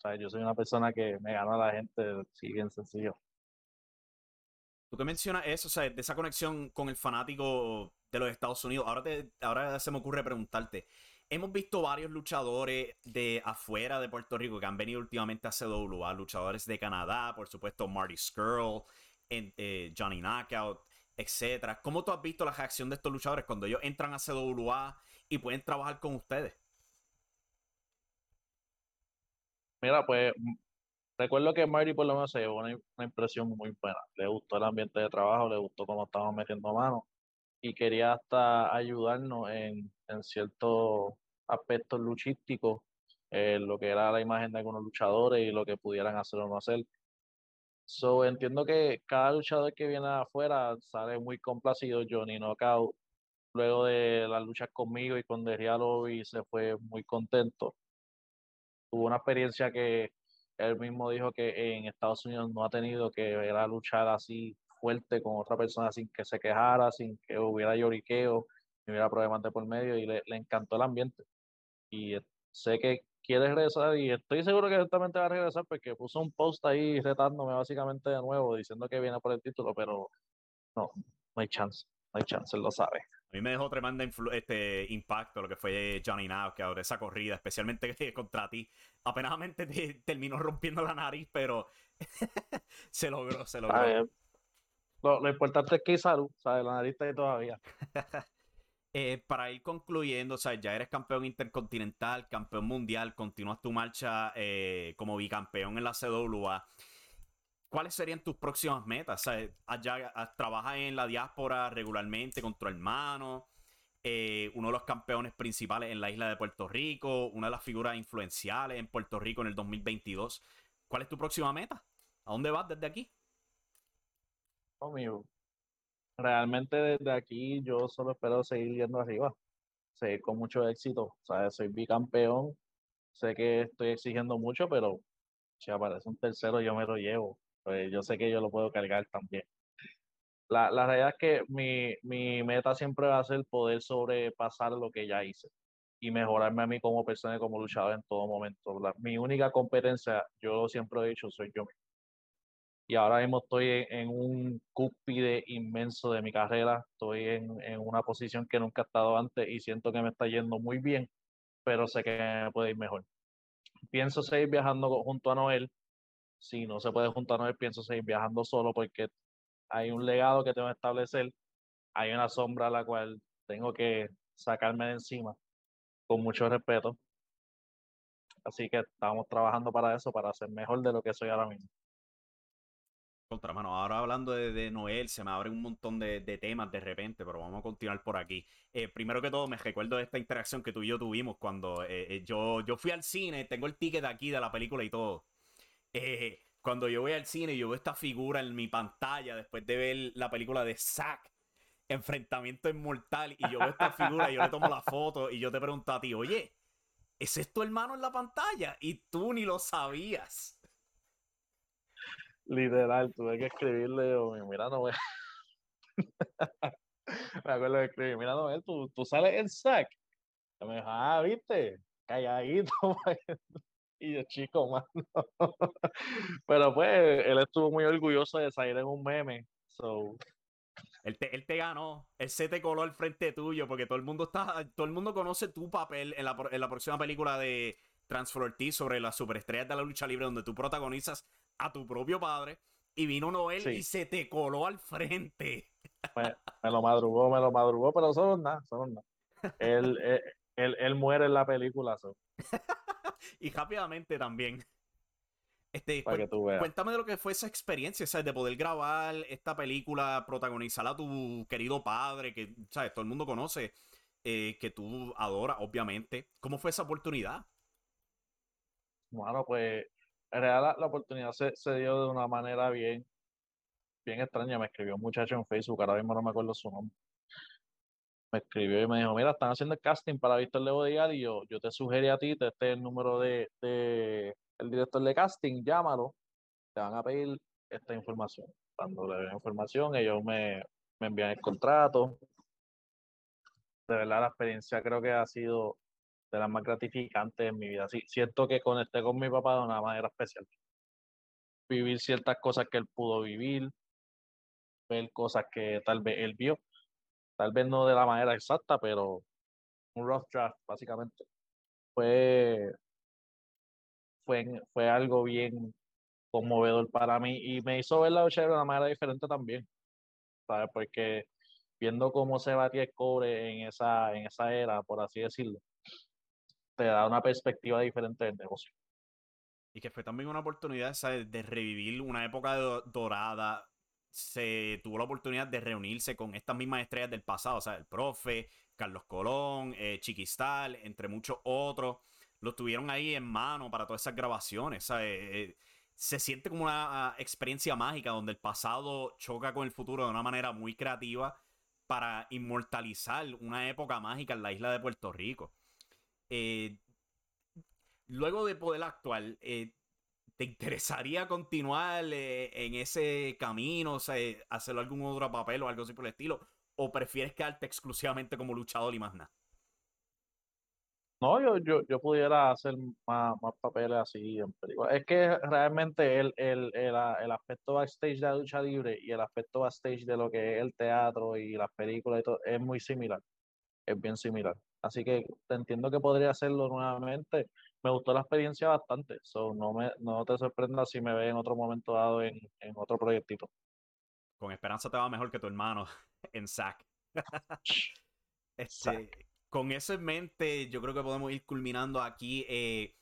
sea, yo soy una persona que me gana la gente, sí, bien sencillo. Tú que mencionas eso, o sea, de esa conexión con el fanático de los Estados Unidos, ahora, te, ahora se me ocurre preguntarte, hemos visto varios luchadores de afuera de Puerto Rico que han venido últimamente a CWA, luchadores de Canadá, por supuesto Marty Skrull, eh, Johnny Knockout, etcétera. ¿Cómo tú has visto la reacción de estos luchadores cuando ellos entran a CWA y pueden trabajar con ustedes? Mira, pues recuerdo que Marty por lo menos se llevó una, impresión muy buena. Le gustó el ambiente de trabajo, le gustó cómo estábamos metiendo mano y quería hasta ayudarnos en, ciertos aspectos luchísticos, lo que era la imagen de algunos luchadores y lo que pudieran hacer o no hacer. So, entiendo que cada luchador que viene afuera sale muy complacido. Johnny Knockout, luego de las luchas conmigo y con Derialo y se fue muy contento. Tuvo una experiencia que él mismo dijo que en Estados Unidos no ha tenido que ver a luchar así fuerte con otra persona sin que se quejara, sin que hubiera lloriqueo, ni hubiera problemas de por medio y le, le encantó el ambiente. Y sé que quiere regresar y estoy seguro que justamente va a regresar porque puso un post ahí retándome básicamente de nuevo diciendo que viene por el título, pero no, no hay chance, no hay chance, él lo sabe. A mí me dejó tremendo este impacto lo que fue Johnny que ahora esa corrida, especialmente contra ti. Apenadamente terminó rompiendo la nariz, pero se logró, se logró. Lo, lo, importante es que hay salud, ¿sabes? La nariz está ahí todavía. Eh, para ir concluyendo, o sea, ya eres campeón intercontinental, campeón mundial, continúas tu marcha eh, como bicampeón en la CWA. ¿Cuáles serían tus próximas metas? O sea, allá, ¿Trabajas en la diáspora regularmente con tu hermano? eh, uno de los campeones principales en la isla de Puerto Rico, una de las figuras influenciales en Puerto Rico en el 2022. ¿Cuál es tu próxima meta? ¿A dónde vas desde aquí? Conmigo. Realmente desde aquí yo solo espero seguir yendo arriba, seguir con mucho éxito. Sea, soy bicampeón, sé que estoy exigiendo mucho, pero si aparece un tercero yo me lo llevo. Pues yo sé que yo lo puedo cargar también. La, la realidad es que mi, mi meta siempre va a ser poder sobrepasar lo que ya hice y mejorarme a mí como persona y como luchador en todo momento. mi única competencia, yo siempre he dicho, soy yo y ahora mismo estoy en, un cúspide inmenso de mi carrera, estoy en, en, una posición que nunca he estado antes y siento que me está yendo muy bien, pero sé que me puede ir mejor. Pienso seguir viajando junto a Noel, si no se puede junto a Noel, pienso seguir viajando solo porque hay un legado que tengo que establecer, hay una sombra a la cual tengo que sacarme de encima, con mucho respeto. Así que estamos trabajando para eso, para ser mejor de lo que soy ahora mismo. Contra, mano, ahora hablando de, Noel, se me abren un montón de, temas de repente, pero vamos a continuar por aquí. Eh, primero que todo, me recuerdo de esta interacción que tú y yo tuvimos cuando eh, eh, yo, yo fui al cine, tengo el ticket aquí de la película y todo. cuando yo voy al cine, yo veo esta figura en mi pantalla después de ver la película de Zack, Enfrentamiento Inmortal, y yo veo esta figura y yo le tomo la foto y yo te pregunto a ti, oye, ¿es esto hermano en la pantalla? Y tú ni lo sabías. Literal, tuve que escribirle, mira, no me acuerdo de escribir, mira, Noel, tú, tú sales en SAC. Me dijo, ah, viste, calladito. y yo, chico, mano. Pero pues, él estuvo muy orgulloso de salir en un meme. So. Él te, él te ganó, él se te coló al frente tuyo, porque todo el mundo está, todo el mundo conoce tu papel en la, en la próxima película de Transfer sobre las superestrellas de la lucha libre, donde tú protagonizas a tu propio padre y vino Noel y se te coló al frente. Me, lo madrugó, me lo madrugó, pero eso nada, son nada. Él, eh, él, él, muere en la película. y rápidamente también. Este, cuéntame de lo que fue esa experiencia, ¿sabes? De poder grabar esta película, protagonizar a tu querido padre, que, ¿sabes? Todo el mundo conoce, eh, que tú adoras, obviamente. ¿Cómo fue esa oportunidad? Bueno, pues en realidad la, oportunidad se, se, dio de una manera bien, bien extraña. Me escribió un muchacho en Facebook, ahora mismo no me acuerdo su nombre. Me escribió y me dijo, mira, están haciendo el casting para Víctor Bodegar y yo, yo te sugerí a ti, te este el número de, de, el director de casting, llámalo, te van a pedir esta información. Cuando le den información, ellos me, me envían el contrato. De verdad, la experiencia creo que ha sido de las más gratificantes en mi vida. Siento que conecté con mi papá de una manera especial. Vivir ciertas cosas que él pudo vivir, ver cosas que tal vez él vio, tal vez no de la manera exacta, pero un rough draft, básicamente. Fue, fue, fue algo bien conmovedor para mí y me hizo ver la lucha de una manera diferente también, ¿sabes? Porque viendo cómo se batía el cobre en esa, en esa era, por así decirlo, te da una perspectiva diferente del negocio. Y que fue también una oportunidad de revivir una época dorada. Se tuvo la oportunidad de reunirse con estas mismas estrellas del pasado, o sea, el profe, Carlos Colón, eh, Chiquistal, entre muchos otros. Lo tuvieron ahí en mano para todas esas grabaciones. Eh, se siente como una ah, experiencia mágica donde el pasado choca con el futuro de una manera muy creativa para inmortalizar una época mágica en la isla de Puerto Rico. Eh, luego de poder actuar, eh, ¿te interesaría continuar eh, en ese camino? O sea, hacerlo algún otro papel o algo así por el estilo? ¿O prefieres quedarte exclusivamente como luchador y más nada? No, yo, yo, yo pudiera hacer más, más papeles así en Es que realmente el, el, el, el, aspecto backstage de la lucha libre y el aspecto backstage de lo que es el teatro y las películas y todo es muy similar. Es bien similar. Así que entiendo que podría hacerlo nuevamente. Me gustó la experiencia bastante. So, no, me, no te sorprendas si me ve en otro momento dado en, en otro proyectito. Con esperanza te va mejor que tu hermano en SAC. este, con eso en mente, yo creo que podemos ir culminando aquí. Eh,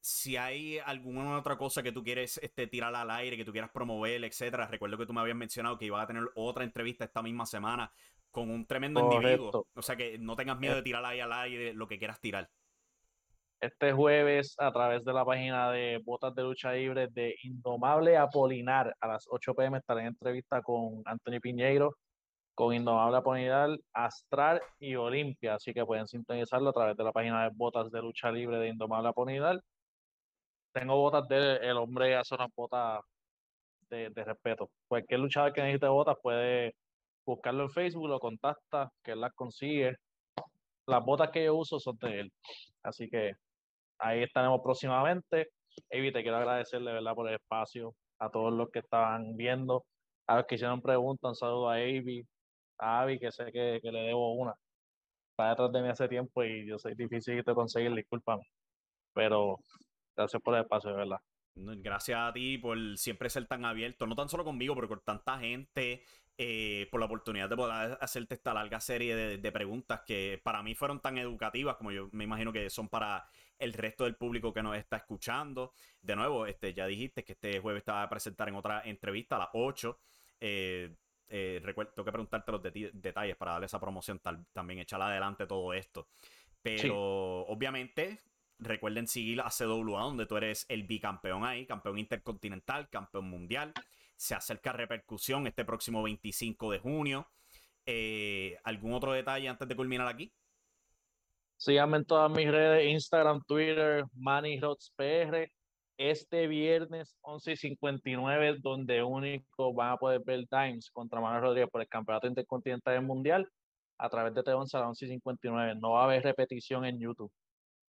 si hay alguna otra cosa que tú quieres este, tirar al aire, que tú quieras promover, etcétera, recuerdo que tú me habías mencionado que iba a tener otra entrevista esta misma semana con un tremendo individuo. O sea que no tengas miedo de tirar ahí al aire lo que quieras tirar. Este jueves, a través de la página de Botas de Lucha Libre de Indomable Apolinar, a las 8 pm estaré en entrevista con Anthony Piñeiro, con Indomable Apolinar, Astral y Olimpia. Así que pueden sintonizarlo a través de la página de Botas de Lucha Libre de Indomable Apolinar. Tengo botas de el hombre hace unas botas de, de respeto. Cualquier luchador que necesite botas puede buscarlo en Facebook, lo contacta, que él las consigue. Las botas que yo uso son de él. Así que ahí estaremos próximamente. Evi, te quiero agradecerle, ¿verdad?, por el espacio, a todos los que estaban viendo, a los que hicieron preguntas, un saludo a Avi, a Avi, que sé que, que, le debo una. Está detrás de mí hace tiempo y yo soy difícil de conseguir, discúlpame. Pero gracias por el espacio, ¿verdad? Gracias a ti por siempre ser tan abierto, no tan solo conmigo, pero con tanta gente, eh, por la oportunidad de poder hacerte esta larga serie de, de, preguntas que para mí fueron tan educativas como yo me imagino que son para el resto del público que nos está escuchando. De nuevo, este, ya dijiste que este jueves va a presentar en otra entrevista a las 8. Eh, eh, recuerdo, tengo que preguntarte los detalles para darle esa promoción también, echarla adelante todo esto. Pero obviamente, recuerden seguir a CWA, donde tú eres el bicampeón ahí, campeón intercontinental, campeón mundial. Se acerca repercusión este próximo 25 de junio. Eh, ¿Algún otro detalle antes de culminar aquí? Síganme en todas mis redes, Instagram, Twitter, PR. Este viernes 11 y 59, donde único van a poder ver Times contra Manuel Rodríguez por el Campeonato Intercontinental Mundial a través de T11 a las 11 y 59. No va a haber repetición en YouTube.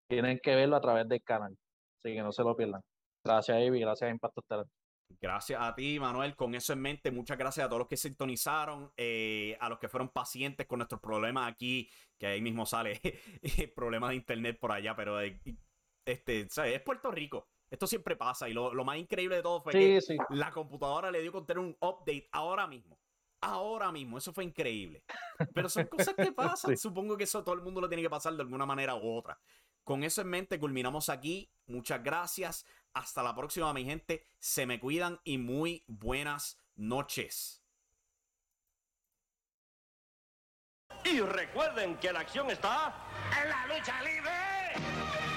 Tienen que verlo a través del canal. Así que no se lo pierdan. Gracias, Ivy. Gracias, Impacto Estelar. Gracias a ti, Manuel. Con eso en mente, muchas gracias a todos los que sintonizaron, eh, a los que fueron pacientes con nuestros problemas aquí, que ahí mismo sale problemas de internet por allá, pero eh, este, es Puerto Rico. Esto siempre pasa y lo, más increíble de todo fue que la computadora le dio con tener un update ahora mismo. Ahora mismo, eso fue increíble. Pero son cosas que pasan. Supongo que eso todo el mundo lo tiene que pasar de alguna manera u otra. Con eso en mente, culminamos aquí. Muchas gracias. Hasta la próxima, mi gente. Se me cuidan y muy buenas noches. Y recuerden que la acción está en la lucha libre.